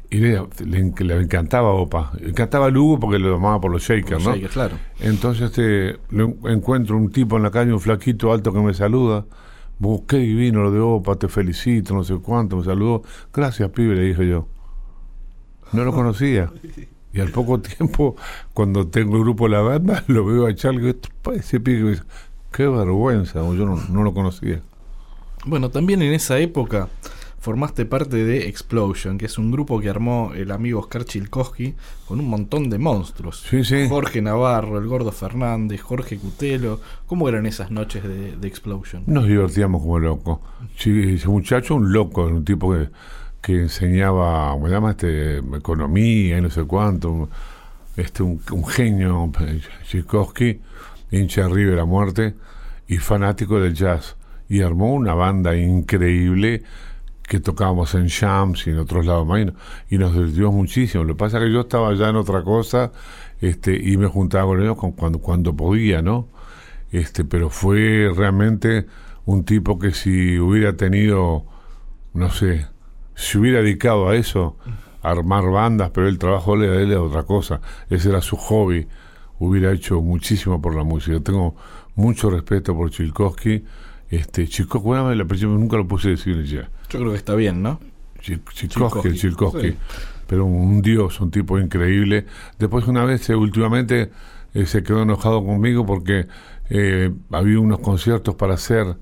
Y le, le, encantaba Opa. Le encantaba Lugo porque lo llamaba por los shakers, ¿no? claro. Entonces este, encuentro un tipo en la calle, un flaquito alto que me saluda qué divino lo de Opa, te felicito, no sé cuánto, me saludó. Gracias, pibe, le dije yo. No lo conocía. Y al poco tiempo, cuando tengo el grupo La Banda, lo veo a Charlie, ese pibe, qué vergüenza, yo no, no lo conocía. Bueno, también en esa época formaste parte de Explosion, que es un grupo que armó el amigo Oscar Chilkowski con un montón de monstruos. Jorge Navarro, el Gordo Fernández, Jorge Cutelo. ¿Cómo eran esas noches de, Explosion? Nos divertíamos como locos. ese muchacho, un loco, un tipo que, que enseñaba, ¿cómo se llama? Este, economía y no sé cuánto. Este, un, genio, Chilkowski, hincha arriba de la muerte y fanático del jazz. Y armó una banda increíble que tocábamos en Shams y en otros lados y nos divertimos muchísimo. Lo que pasa es que yo estaba ya en otra cosa este, y me juntaba con ellos cuando, cuando podía, ¿no? Este, pero fue realmente un tipo que si hubiera tenido, no sé, si hubiera dedicado a eso, a armar bandas, pero el trabajo de él era otra cosa, ese era su hobby, hubiera hecho muchísimo por la música. Tengo mucho respeto por Chilkowski. Este, Chilkowski, bueno, la nunca lo puse decir ya yo creo que está bien, ¿no? Chilkovsky, Chilkovsky. Pero un dios, un tipo increíble. Después una vez, eh, últimamente, eh, se quedó enojado conmigo porque eh, había unos conciertos para hacer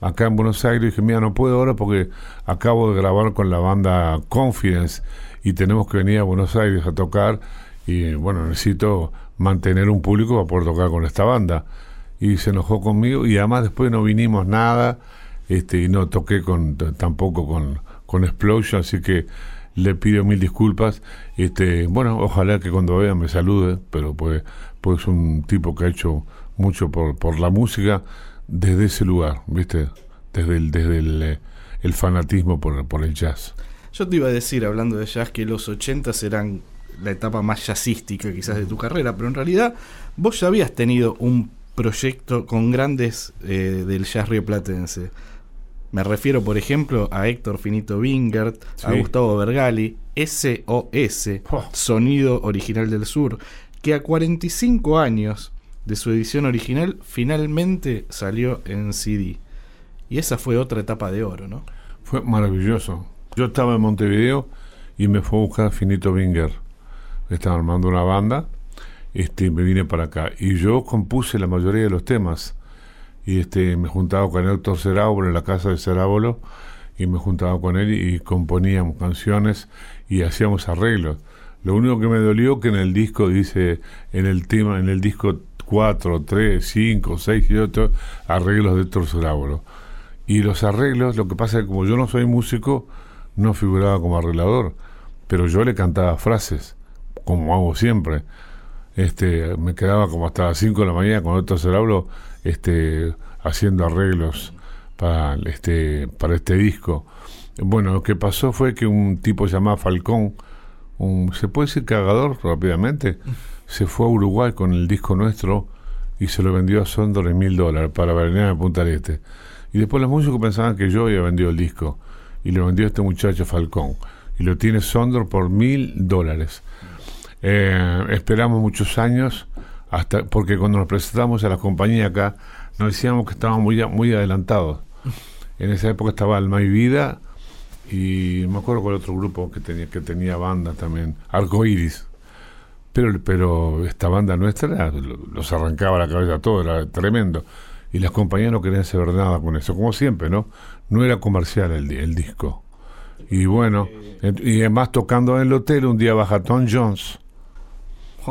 acá en Buenos Aires y dije, mira, no puedo ahora porque acabo de grabar con la banda Confidence y tenemos que venir a Buenos Aires a tocar y bueno, necesito mantener un público para poder tocar con esta banda. Y se enojó conmigo y además después no vinimos nada este, y no toqué con tampoco con, con Explosion, así que le pido mil disculpas. Este, bueno, ojalá que cuando vea me salude, pero pues, pues un tipo que ha hecho mucho por, por la música desde ese lugar, ¿viste? Desde el, desde el, eh, el fanatismo por, por el jazz. Yo te iba a decir, hablando de jazz, que los 80 serán la etapa más jazzística quizás de tu carrera, pero en realidad vos ya habías tenido un proyecto con grandes eh, del jazz rioplatense. Me refiero, por ejemplo, a Héctor Finito Wingert, a Gustavo Bergali, SOS, Sonido Original del Sur, que a 45 años de su edición original finalmente salió en CD. Y esa fue otra etapa de oro, ¿no? Fue maravilloso. Yo estaba en Montevideo y me fue a buscar Finito Winger. Estaba armando una banda este, me vine para acá. Y yo compuse la mayoría de los temas. Y este, me juntaba con Héctor Cerábolo en la casa de Cerábolo y me juntaba con él y, componíamos canciones y hacíamos arreglos. Lo único que me dolió que en el disco dice, en el tema, en el disco 4, 3, 5, 6 y otros arreglos de Héctor Cerábolo. Y los arreglos, lo que pasa es que como yo no soy músico, no figuraba como arreglador, pero yo le cantaba frases, como hago siempre. Este, me quedaba como hasta las 5 de la mañana con otro cerebro este, haciendo arreglos para este, para este disco. Bueno, lo que pasó fue que un tipo llamado Falcón, un, ¿se puede decir cagador rápidamente? Se fue a Uruguay con el disco nuestro y se lo vendió a Sondor en mil dólares para venir a Punta del Este. Y después los músicos pensaban que yo había vendido el disco y lo vendió este muchacho Falcón. Y lo tiene Sondor por mil dólares. Eh, esperamos muchos años, hasta porque cuando nos presentamos a la compañía acá, nos decíamos que estábamos muy, muy adelantados. En esa época estaba Alma y Vida y me acuerdo con otro grupo que tenía, que tenía banda también, Arco Iris. Pero, pero esta banda nuestra los arrancaba la cabeza todo, era tremendo. Y las compañías no querían saber nada con eso, como siempre, ¿no? no era comercial el, el disco. Y bueno, y además tocando en el hotel, un día baja Tom Jones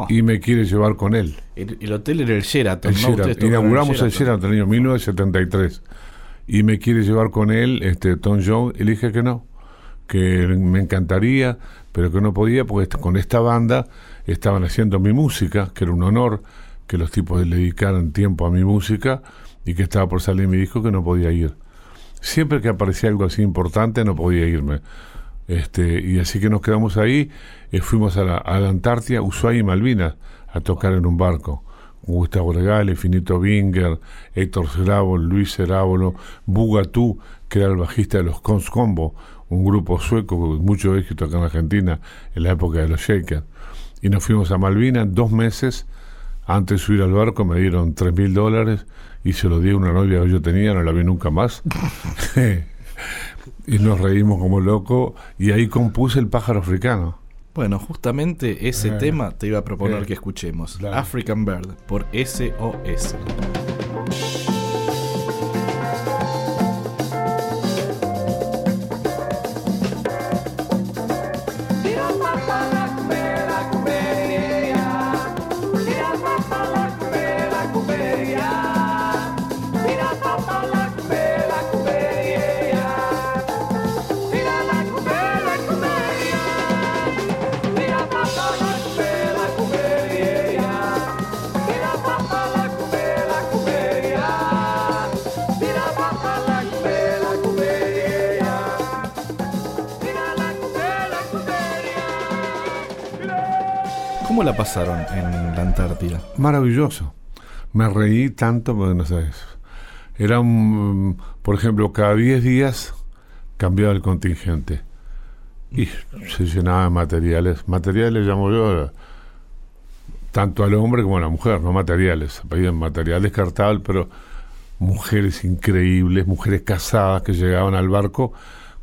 y me quiere llevar con él. El, hotel era el Sheraton. Inauguramos el Sheraton. en el año 1973. Y me quiere llevar con él este Tom Jones y le dije que no, que me encantaría, pero que no podía porque con esta banda estaban haciendo mi música, que era un honor que los tipos le dedicaran tiempo a mi música y que estaba por salir mi disco que no podía ir siempre que aparecía algo así importante no podía irme. Este, y así que nos quedamos ahí, eh, fuimos a la, a la, Antártida, Ushuaia y Malvinas, a tocar en un barco. Gustavo Regale, Finito Binger, Héctor Cerábolo, Luis Cerábolo, Bugatú, que era el bajista de los Cons Combo, un grupo sueco con mucho éxito acá en Argentina en la época de los Shakers. Y nos fuimos a Malvinas dos meses. Antes de subir al barco me dieron tres mil dólares y se lo di a una novia que yo tenía, no la vi nunca más. y nos reímos como loco y ahí compuse el pájaro africano. Bueno, justamente ese eh. tema te iba a proponer eh. que escuchemos. African Bird por SOS. ¿Cómo la pasaron en la Antártida? Maravilloso. Me reí tanto, no sabes. Era un, por ejemplo, cada 10 días cambiaba el contingente. Y se llenaba de materiales. Materiales llamo yo tanto al hombre como a la mujer, no materiales. Pedían material descartable, pero mujeres increíbles, mujeres casadas que llegaban al barco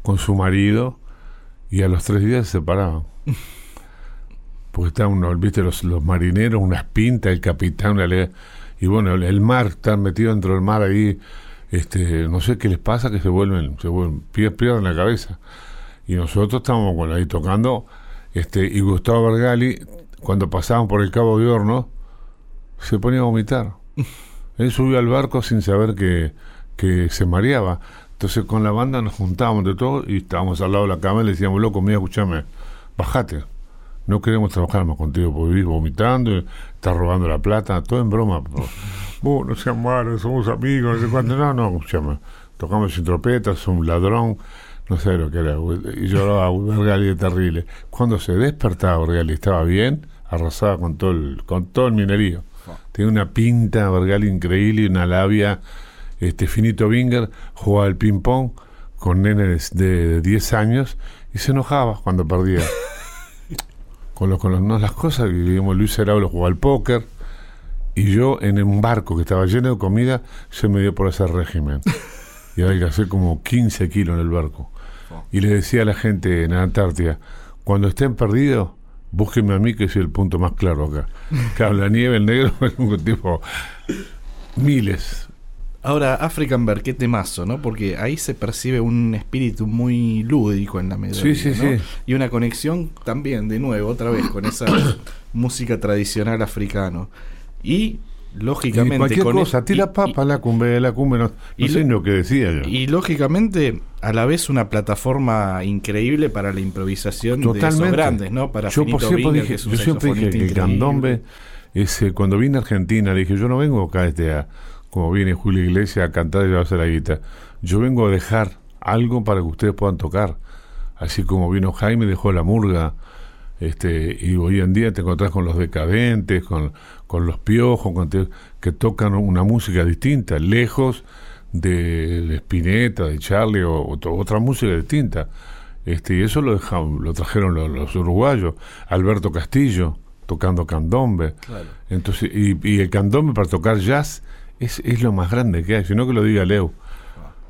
con su marido y a los tres días se separaban. Porque está uno, viste, los, los marineros, unas pintas, el capitán, una le- y bueno, el, el mar, están metidos dentro del mar ahí, este, no sé qué les pasa, que se vuelven, se vuelven, pier- pierden la cabeza. Y nosotros estábamos ahí tocando, este, y Gustavo Bergali, cuando pasaban por el Cabo de Horno, se ponía a vomitar. Él subió al barco sin saber que, que se mareaba. Entonces con la banda nos juntábamos de todo y estábamos al lado de la cama y le decíamos, loco, mira, escúchame, bajate. No queremos trabajar más contigo porque vivís vomitando, estás robando la plata, todo en broma. no seas malo, somos amigos, no sé cuánto. No, no, escúchame, tocamos sin trompeta, sos un ladrón, no sé lo que era. Y lloraba Bergali de terrible. Cuando se despertaba Bergali, estaba bien, arrasaba con todo el, con todo el minerío. Tenía una pinta Bergali increíble y una labia. Este Finito Binger jugaba al ping-pong con nenes de 10 años y se enojaba cuando perdía. Con los, las cosas, y digamos, Luis Heraulo jugaba al póker y yo en un barco que estaba lleno de comida se me dio por hacer régimen. Y adelgacé como 15 kilos en el barco. Y le decía a la gente en la Antártida, cuando estén perdidos, búsquenme a mí que soy el punto más claro acá. Claro, la nieve, el negro, un tipo... Miles. Ahora, African Bear, qué temazo, ¿no? Porque ahí se percibe un espíritu muy lúdico en la melodía, Sí, sí, ¿no? sí. Y una conexión también, de nuevo, otra vez, con esa música tradicional africano. Y, lógicamente... Y cualquier con cosa, es- tira y- papa, la cumbre, la cumbre, no, y no sé lo- que decía yo. Y, y, lógicamente, a la vez, una plataforma increíble para la improvisación de esos Totalmente. grandes, ¿no? Para yo por siempre Binger, dije, que yo siempre dije que el candombe, ese, cuando vine a Argentina, le dije, yo no vengo acá este, a, como viene Julio Iglesias a cantar y llevarse la guita. Yo vengo a dejar algo para que ustedes puedan tocar. Así como vino Jaime, dejó la murga. Este, y hoy en día te encontrás con los decadentes, con, con los piojos, con te- que tocan una música distinta, lejos de, de Spinetta, de Charlie o, o to- otra música distinta. Este, y eso lo dejaron, lo trajeron los, los uruguayos, Alberto Castillo tocando candombe. Claro. Entonces, y, y el candombe para tocar jazz es, es lo más grande que hay, si no que lo diga Leo.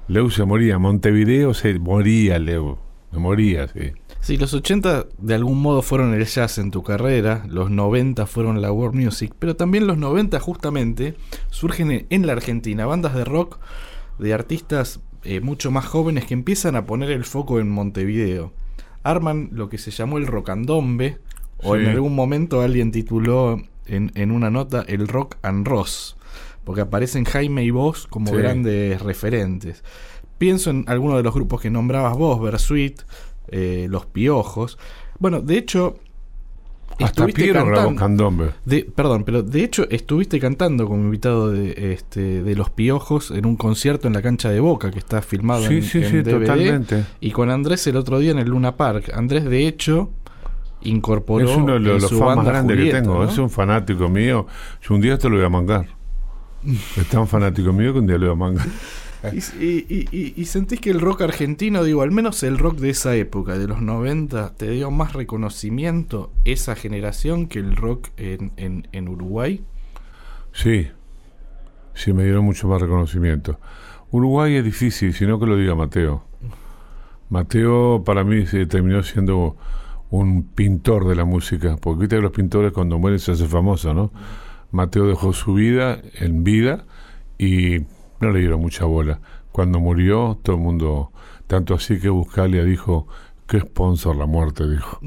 Leo se moría, Montevideo se moría Leo, me moría, sí. Sí, los 80 de algún modo fueron el jazz en tu carrera, los 90 fueron la world music, pero también los 90 justamente surgen en, en la Argentina bandas de rock de artistas eh, mucho más jóvenes que empiezan a poner el foco en Montevideo. Arman lo que se llamó el rocandombe, o Sí. en algún momento alguien tituló en, en una nota el rock and ross, porque aparecen Jaime y vos como Sí. grandes referentes. Pienso en algunos de los grupos que nombrabas vos, Versuit, eh, Los Piojos. Bueno, de hecho, Hasta Piero grabó candombe. de- perdón, pero de hecho estuviste cantando como invitado de, este, de Los Piojos en un concierto en la cancha de Boca que está filmado Sí, en, sí, en sí, DVD, totalmente. Y con Andrés el otro día en el Luna Park. Andrés, de hecho, incorporó Es uno de los, los fans más grandes que tengo. ¿no? Es un fanático mío. Yo un día esto lo voy a mangar. Es tan fanático mío que un día lo voy a mangar. Y, y- y- y- y sentís que el rock argentino, digo, al menos el rock de esa época, de los 90, te dio más reconocimiento esa generación que el rock en, en- en Uruguay. Sí, sí, me dieron mucho más reconocimiento. Uruguay es difícil, sino que lo diga Mateo. Mateo para mí se terminó siendo un pintor de la música, porque viste que los pintores cuando mueren se hace famoso, ¿no? Mateo dejó su vida en vida y no le dieron mucha bola. Cuando murió, todo el mundo, tanto así que Buscalia dijo, qué sponsor la muerte, dijo.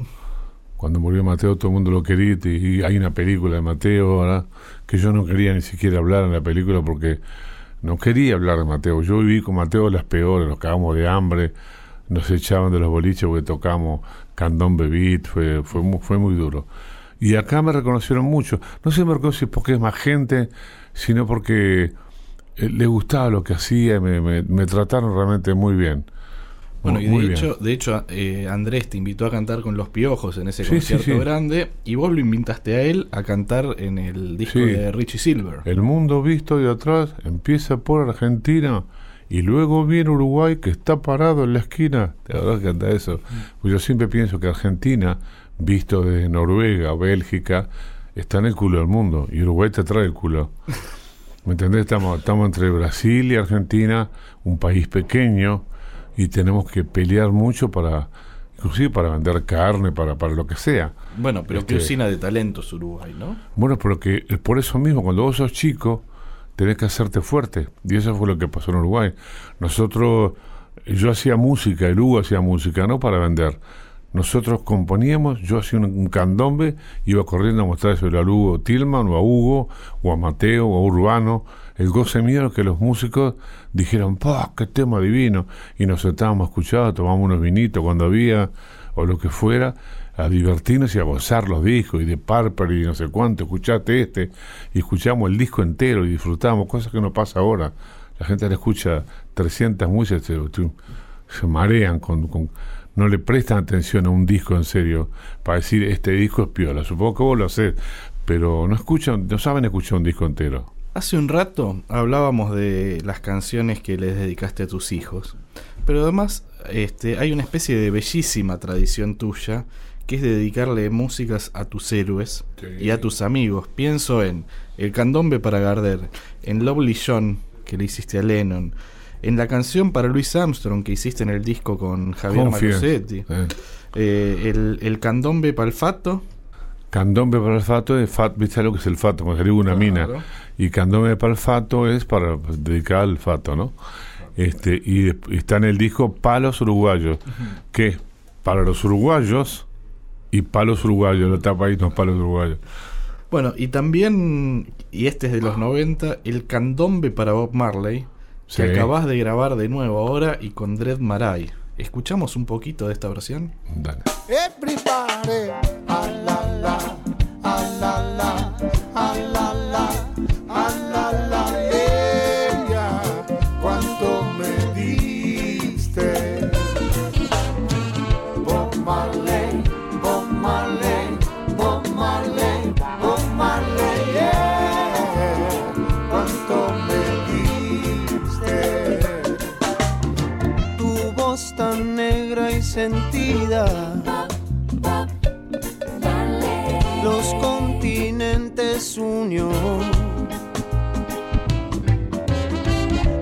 Cuando murió Mateo todo el mundo lo quería y hay una película de Mateo, ¿verdad? Que yo no quería ni siquiera hablar en la película porque no quería hablar de Mateo. Yo viví con Mateo las peores, nos cagamos de hambre, nos echaban de los boliches porque tocamos Candón Beat, fue, fue, fue muy duro. Y acá me reconocieron mucho. No sé me reconocen porque es más gente, sino porque eh, le gustaba lo que hacía y me, me- me trataron realmente muy bien. Bueno, y de hecho, de hecho eh, Andrés te invitó a cantar con Los Piojos en ese Sí, concierto sí. grande y vos lo invitaste a él a cantar en el disco de Richie Silver. El mundo visto de atrás empieza por Argentina y luego viene Uruguay que está parado en la esquina. ¿Te acordás que canta eso? Pues yo siempre pienso que Argentina, visto desde Noruega o Bélgica, está en el culo del mundo y Uruguay te trae el culo. ¿Me entendés? Estamos, estamos entre Brasil y Argentina, un país pequeño, y tenemos que pelear mucho para... inclusive para vender carne, para, para lo que sea. Bueno, pero qué Este- usina de talentos Uruguay, ¿no? Bueno, pero que por eso mismo, cuando vos sos chico, tenés que hacerte fuerte. Y eso fue lo que pasó en Uruguay. Nosotros, yo hacía música, el Hugo hacía música, no para vender. Nosotros componíamos, yo hacía un, candombe, iba corriendo a mostrárselo al Hugo Tillman, o a Hugo, o a Mateo, o a Urbano. El goce mío era que los músicos dijeron, ¡pah, qué tema divino! Y nos sentábamos a escuchar, tomábamos unos vinitos cuando había, o lo que fuera, a divertirnos y a gozar los discos, y de Parper y no sé cuánto, escuchate este, y escuchamos el disco entero y disfrutamos, cosas que no pasa ahora. La gente le escucha 300 músicas, se, se marean, con, con- no le prestan atención a un disco en serio, para decir, este disco es piola. Supongo que vos lo hacés, pero no escuchan, no saben escuchar un disco entero. Hace un rato hablábamos de las canciones que les dedicaste a tus hijos, pero además este, hay una especie de bellísima tradición tuya que es dedicarle músicas a tus héroes Sí. y a tus amigos. Pienso en El Candombe para Gardel, en Lovely John que le hiciste a Lennon, en la canción para Louis Armstrong que hiciste en el disco con Javier. Malusetti, Eh. eh, el, el Candombe para el Fato, Candombe para el fato es fat, ¿viste lo que es el fato? Cuando se una mina. Y candombe para el fato es para dedicar al fato, ¿no? Este, y, está en el disco Palos Uruguayos, que para los uruguayos y palos uruguayos, la tapa ahí no palos uruguayos. Bueno, y también, y este es de los 90, el candombe para Bob Marley, Sí. que acabas de grabar de nuevo ahora y con Dread Marai. ¿Escuchamos un poquito de esta versión? Dale. Los continentes unió.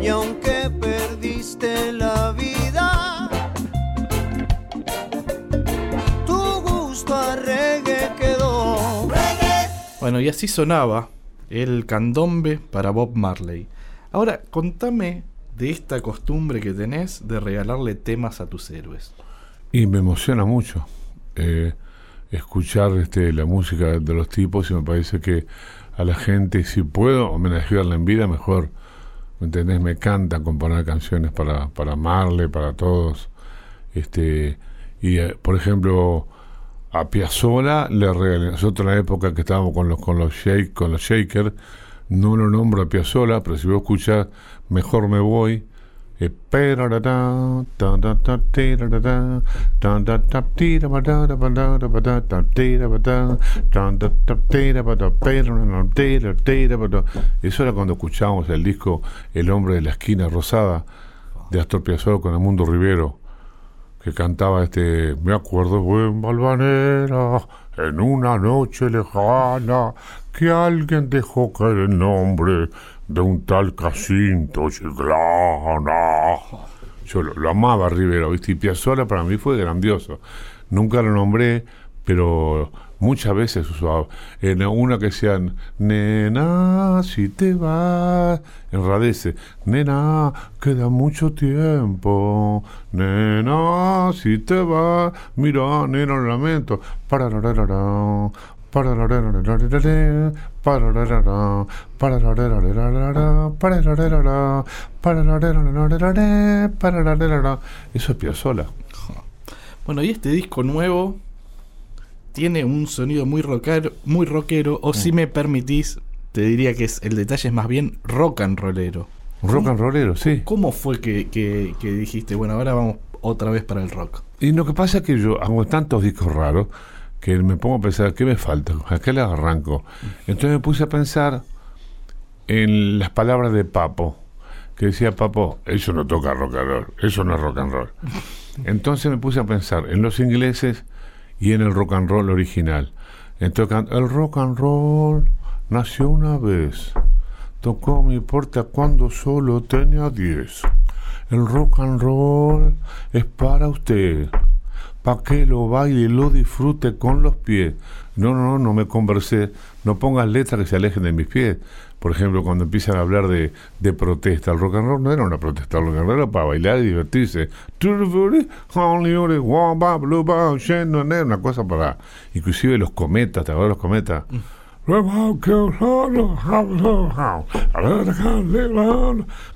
Y aunque perdiste la vida, tu gusto a reggae quedó. Bueno, y así sonaba el candombe para Bob Marley. Ahora, contame de esta costumbre que tenés de regalarle temas a tus héroes. Y me emociona mucho eh, escuchar este, la música de los tipos y me parece que a la gente, si puedo homenajearla en vida, mejor. ¿Me entendés? Me encanta componer canciones para, para Marley, para todos. Este, y, eh, por ejemplo, a Piazzolla le regalé, nosotros en la época que estábamos con los, con los, con los Shakers, no lo nombro a Piazzolla, pero si vos escuchás Mejor me voy, Eso era cuando escuchábamos el disco El hombre de la esquina rosada de Astor Piazzolla con Amundo Rivero que cantaba este, me acuerdo buen Valvanera, en una noche lejana, que alguien dejó caer el nombre de un tal Jacinto Chiclana. Yo lo, lo, amaba Rivero, ¿viste? Y para mí fue grandioso. Nunca lo nombré, pero muchas veces usaba. En una que sean, nena, si te vas, enradece. Nena, queda mucho tiempo. Nena, si te vas, mira, nena, lo lamento. Para, para, para, eso es Piazzolla. Bueno, y este disco nuevo tiene un sonido muy rockero, muy rockero o si me permitís, te diría que es el detalle es más bien rock and rollero. Rock and rollero, sí. ¿Cómo fue que, que- que dijiste, bueno, ahora vamos otra vez para el rock? Y lo que pasa es que yo hago tantos discos raros que me pongo a pensar, ¿qué me falta? ¿A qué le arranco? Entonces me puse a pensar en las palabras de Papo, que decía Papo, eso no toca rock and roll, eso no es rock and roll. Entonces me puse a pensar en los ingleses y en el rock and roll original. Entonces el rock and roll nació una vez, tocó mi puerta cuando solo tenía 10. El rock and roll es para usted para que lo baile lo disfrute con los pies. No, no, no, no me conversé, no pongas letras que se alejen de mis pies. Por ejemplo, cuando empiezan a hablar de, de protesta, el rock and roll no era una protesta, el rock and roll era para bailar y divertirse. Una cosa para, inclusive los cometas, ¿te acuerdas de los cometas?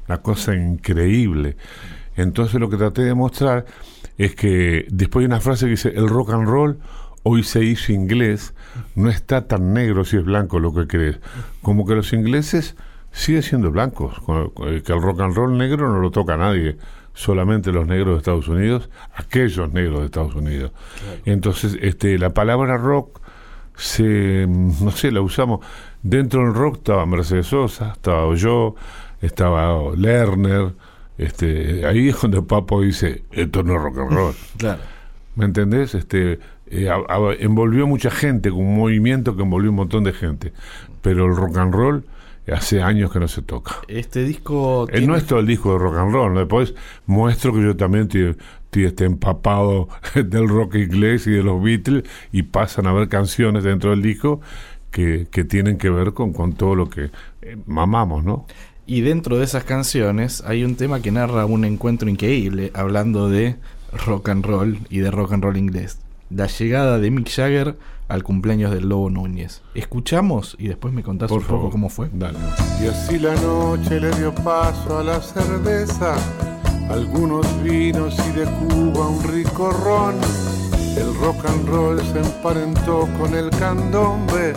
Una cosa increíble. Entonces lo que traté de mostrar es que después hay una frase que dice, el rock and roll hoy se hizo inglés, no está tan negro si es blanco lo que crees. Como que los ingleses siguen siendo blancos, que el rock and roll negro no lo toca nadie, solamente los negros de Estados Unidos, aquellos negros de Estados Unidos. Entonces, este, la palabra rock se, no sé, la usamos. Dentro del rock estaba Mercedes Sosa, estaba yo, estaba Lerner, este, ahí es donde Papo dice, esto no es rock and roll. Claro. ¿Me entendés? Este, eh, a- a- envolvió mucha gente, con un movimiento que envolvió un montón de gente. Pero el rock and roll hace años que no se toca. Este disco. Tiene- no es todo el disco de rock and roll, después muestro que yo también estoy, estoy, este, empapado del rock inglés y de los Beatles y pasan a ver canciones dentro del disco que, que tienen que ver con, con todo lo que eh, mamamos, ¿no? Y dentro de esas canciones hay un tema que narra un encuentro increíble hablando de rock and roll y de rock and roll inglés. La llegada de Mick Jagger al cumpleaños del Lobo Núñez. Escuchamos y después me contás Por un poco favor. cómo fue. Dale. Y así la noche le dio paso a la cerveza, algunos vinos y de Cuba un rico ron. El rock and roll se emparentó con el candombe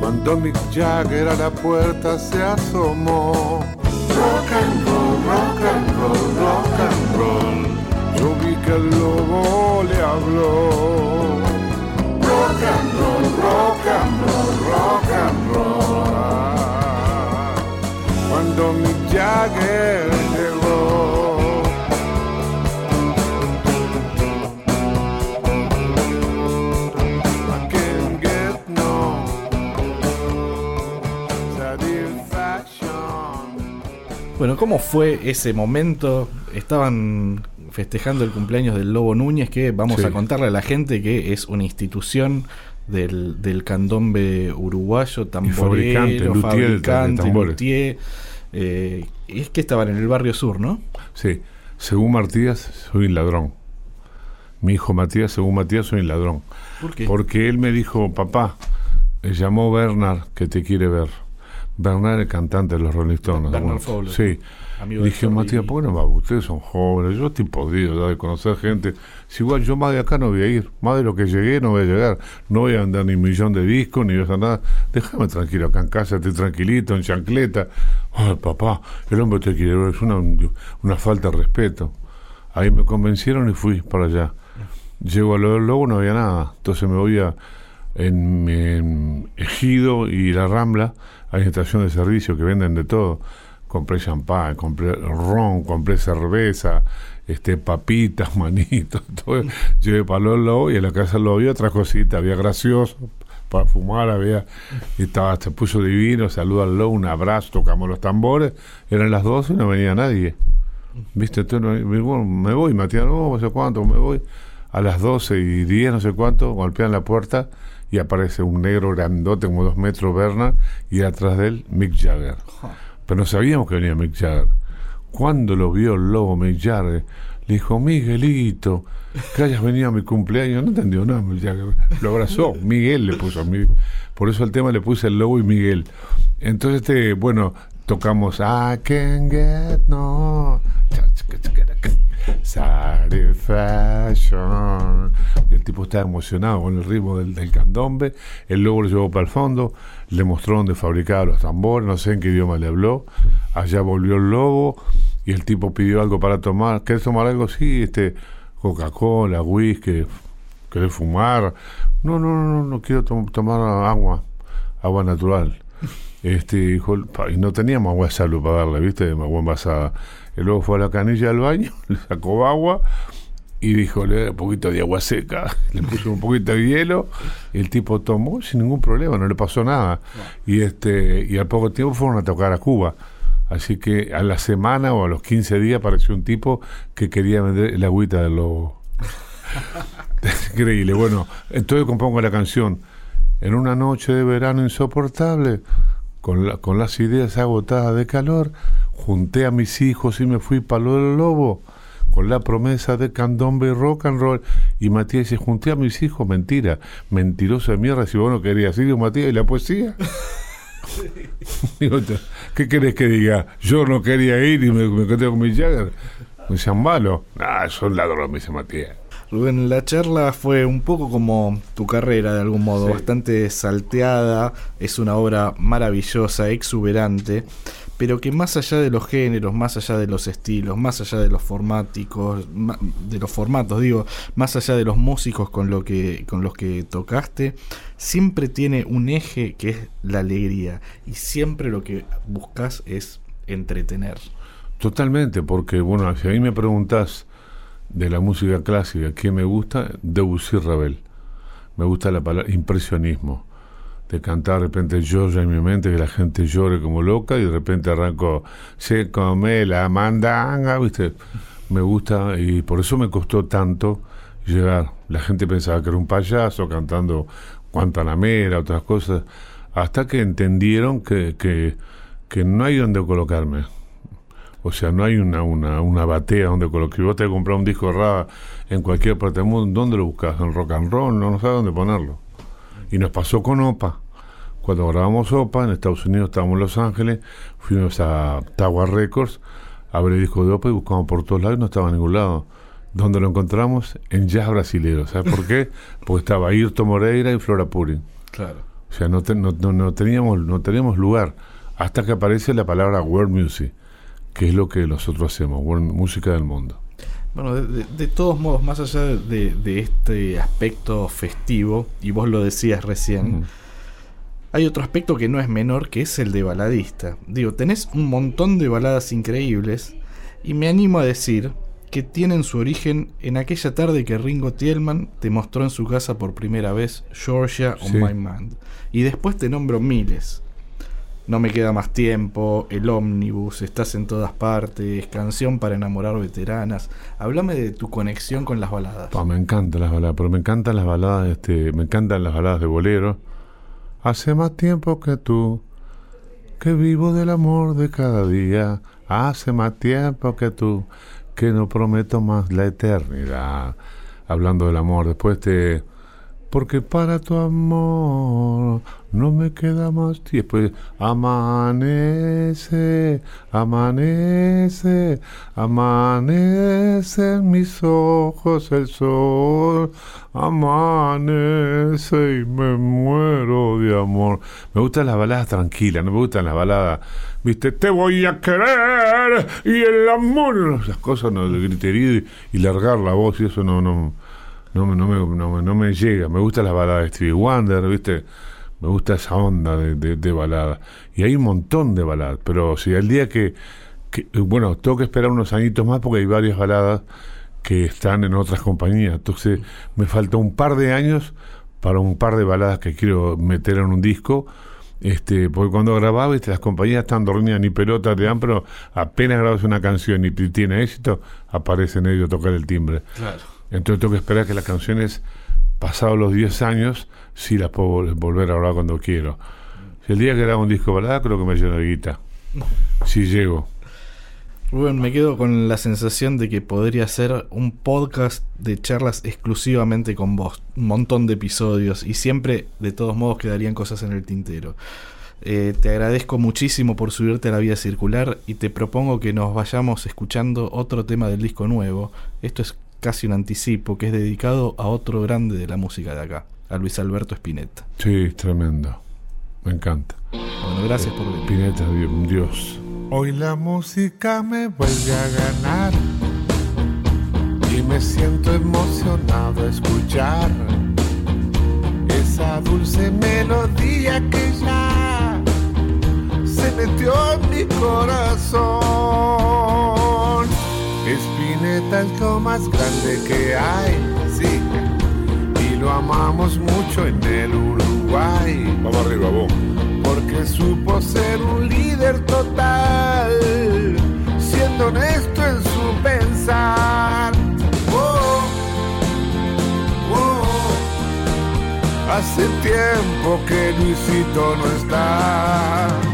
cuando Mick Jagger a la puerta se asomó. Rock and roll, rock and roll, rock and roll. Yo vi que el lobo le habló. Rock and roll, rock and roll, rock and roll. Cuando Mick Jagger Bueno, ¿cómo fue ese momento? Estaban festejando el cumpleaños del Lobo Núñez, que vamos Sí. a contarle a la gente que es una institución del, del candombe uruguayo, tamborero, fabricante, luthier, eh, y es que estaban en el barrio sur, ¿no? Sí, según Matías, soy un ladrón. Mi hijo Matías, según Matías, soy un ladrón. ¿Por qué? Porque él me dijo, papá, llamó Bernard que te quiere ver. Bernard, el cantante de los Rolling Stones. Bernard. Fowler. Sí. Amigo Dije. Matías, ¿por qué no va? Ustedes son jóvenes, yo estoy podrido ya de conocer gente. Si igual yo más de acá no voy a ir, más de lo que llegué no voy a llegar. No voy a andar ni un millón de discos, ni voy a hacer nada. Déjame tranquilo acá en casa, estoy tranquilito, en chancleta. Ay, papá, el hombre te quiere ver, es una, una falta de respeto. Ahí me convencieron y fui para allá. Llego a lo del lobo, no había nada. Entonces me voy a en, en Ejido y La Rambla, hay estación de servicio que venden de todo. Compré champán, compré ron, compré cerveza, este papitas, manitos, todo. Llevé para los lobos y en la casa lobo había otra cosita, había gracioso para fumar, había, estaba, se puso divino, saluda al lobo, un abrazo, tocamos los tambores, eran las 12 y no venía nadie. ¿Viste? Entonces me, bueno, me voy, Matías, no, no sé cuánto, me voy. A las 12 y 10, no sé cuánto, golpean la puerta y aparece un negro grandote, como dos metros, Bernard, y atrás de él, Mick Jagger. Pero no sabíamos que venía Mick Jagger. Cuando lo vio el lobo Mick Jagger, le dijo, Miguelito, que hayas venido a mi cumpleaños. No entendió nada, Mick Jagger. Lo abrazó, Miguel le puso a mí. Por eso el tema le puse el lobo y Miguel. Entonces, este, bueno, tocamos I can get no satisfaction. El tipo estaba emocionado con el ritmo del, candombe. El lobo lo llevó para el fondo, le mostró dónde fabricaba los tambores, no sé en qué idioma le habló. Allá volvió el lobo y el tipo pidió algo para tomar. ¿Querés tomar algo? Sí, este, Coca-Cola, whisky, ¿querés fumar? No, no, no, no, quiero tom- tomar agua, agua natural. Este, y no teníamos agua de salud para darle, ¿viste? Agua envasada. Y luego fue a la canilla del baño, le sacó agua y dijo, le da un poquito de agua seca, le puso un poquito de hielo, y el tipo tomó sin ningún problema, no le pasó nada. Y este, y al poco tiempo fueron a tocar a Cuba. Así que a la semana o a los 15 días apareció un tipo que quería vender el agüita del lobo. Increíble. Bueno, entonces compongo la canción. En una noche de verano insoportable, con, la- con las ideas agotadas de calor, junté a mis hijos y me fui para lo del lobo, con la promesa de candombe y rock and roll. Y Matías dice, junté a mis hijos, mentira, mentiroso de mierda, si vos no querías ir, Matías, y la poesía. ¿qué querés que diga? Yo no quería ir y me, me con mi Jagger. Me decían malo. Ah, son ladrones, me dice Matías. Rubén, la charla fue un poco como tu carrera de algún modo, Sí. bastante salteada, es una obra maravillosa, exuberante, pero que más allá de los géneros, más allá de los estilos, más allá de los formáticos, de los formatos, digo, más allá de los músicos con lo que con los que tocaste, siempre tiene un eje que es la alegría y siempre lo que buscas es entretener. Totalmente, porque bueno, si a mí me preguntás de la música clásica, ¿qué me gusta? Debussy Ravel. Me gusta la palabra impresionismo. De cantar de repente Georgia en mi mente, que la gente llore como loca y de repente arranco, se come la mandanga, ¿viste? Me gusta y por eso me costó tanto llegar. La gente pensaba que era un payaso cantando Guantanamera, otras cosas, hasta que entendieron que, que, que no hay donde colocarme. O sea, no hay una, una, una batea donde colocar. Si vos te comprar un disco en cualquier parte del mundo, ¿dónde lo buscas? En rock and roll, no, no sabes dónde ponerlo. Y nos pasó con OPA. Cuando grabamos OPA, en Estados Unidos estábamos en Los Ángeles, fuimos a Tower Records a ver el disco de OPA y buscamos por todos lados y no estaba en ningún lado. ¿Dónde lo encontramos? En jazz brasilero. ¿Sabes por qué? Porque estaba Ayrton Moreira y Flora Purin. Claro. O sea, no, te- no, no, no teníamos, no teníamos lugar hasta que aparece la palabra world music, que es lo que nosotros hacemos, world, música del mundo. Bueno, de, de- de todos modos, más allá de, de este aspecto festivo, y vos lo decías recién, hay otro aspecto que no es menor, que es el de baladista. Digo, tenés un montón de baladas increíbles, y me animo a decir que tienen su origen en aquella tarde que Ringo Tielman te mostró en su casa por primera vez Georgia on Sí. My Mind. Y después te nombro miles. No me queda más tiempo, El Ómnibus, Estás en todas partes, Canción para enamorar veteranas. Háblame de tu conexión con las baladas. Me encantan las baladas, pero me encantan las baladas, este, me encantan las baladas de bolero. Hace más tiempo que tú, que vivo del amor de cada día. Hace más tiempo que tú, que no prometo más la eternidad. Hablando del amor, después te... Porque para tu amor no me queda más tiempo. Amanece, amanece, amanece en mis ojos el sol. Amanece y me muero de amor. Me gustan las baladas tranquilas, no me gustan las baladas, viste, te voy a querer y el amor. Las cosas, no, el griterío y, y largar la voz y eso no, no, no, no, me, no, no me llega. Me gustan las baladas de Stevie Wonder, ¿viste? Me gusta esa onda de, de, de balada. Y hay un montón de baladas, pero si el día que, Bueno, tengo que esperar unos añitos más porque hay varias baladas que están en otras compañías. Entonces me falta un par de años para un par de baladas que quiero meter en un disco. Este, porque cuando grababa, ¿viste? las compañías están dormidas ni pelota te dan, pero apenas grabas una canción y tiene éxito, aparecen ellos a tocar el timbre. Claro. Entonces tengo que esperar que las canciones, pasados los 10 años, sí las puedo vol- volver a grabar cuando quiero. Si el día que grabo un disco balada, creo que me lleno de guita. Si llego. Rubén, me quedo con la sensación de que podría ser un podcast de charlas exclusivamente con vos. Un montón de episodios y siempre, de todos modos, quedarían cosas en el tintero. Eh, te agradezco muchísimo por subirte a la vida circular y te propongo que nos vayamos escuchando otro tema del disco nuevo. Esto es casi un anticipo que es dedicado a otro grande de la música de acá, a Luis Alberto Spinetta. Sí, es tremendo. Me encanta. Bueno, gracias por venir. Pineta, un Dios. Hoy la música me vuelve a ganar y me siento emocionado a escuchar esa dulce melodía que ya se metió en mi corazón. Espineta es lo más grande que hay, sí, y lo amamos mucho en el Uruguay Vamos arriba, vos. porque supo ser un líder total, siendo honesto en su pensar. Oh, oh, Hace tiempo que Luisito no está.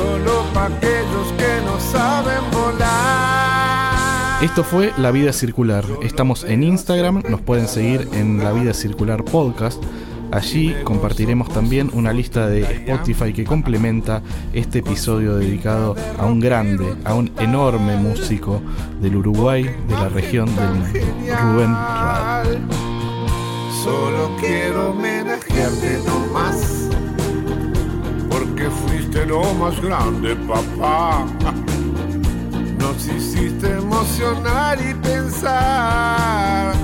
Solo para aquellos que no saben volar. Esto fue La Vida Circular. Estamos en Instagram, nos pueden seguir en La Vida Circular Podcast. Allí compartiremos también una lista de Spotify que complementa este episodio dedicado a un grande, a un enorme músico del Uruguay, de la región del Rubén Rada. Solo quiero homenajearte nomás. Porque fuiste lo más grande, papá. Nos hiciste emocionar y pensar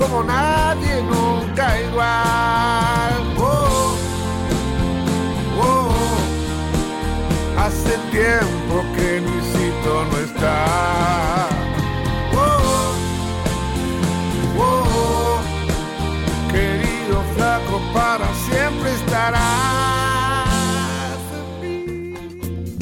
como nadie nunca igual. Oh, oh, hace tiempo que Luisito no está. Oh, querido flaco, para siempre estarás.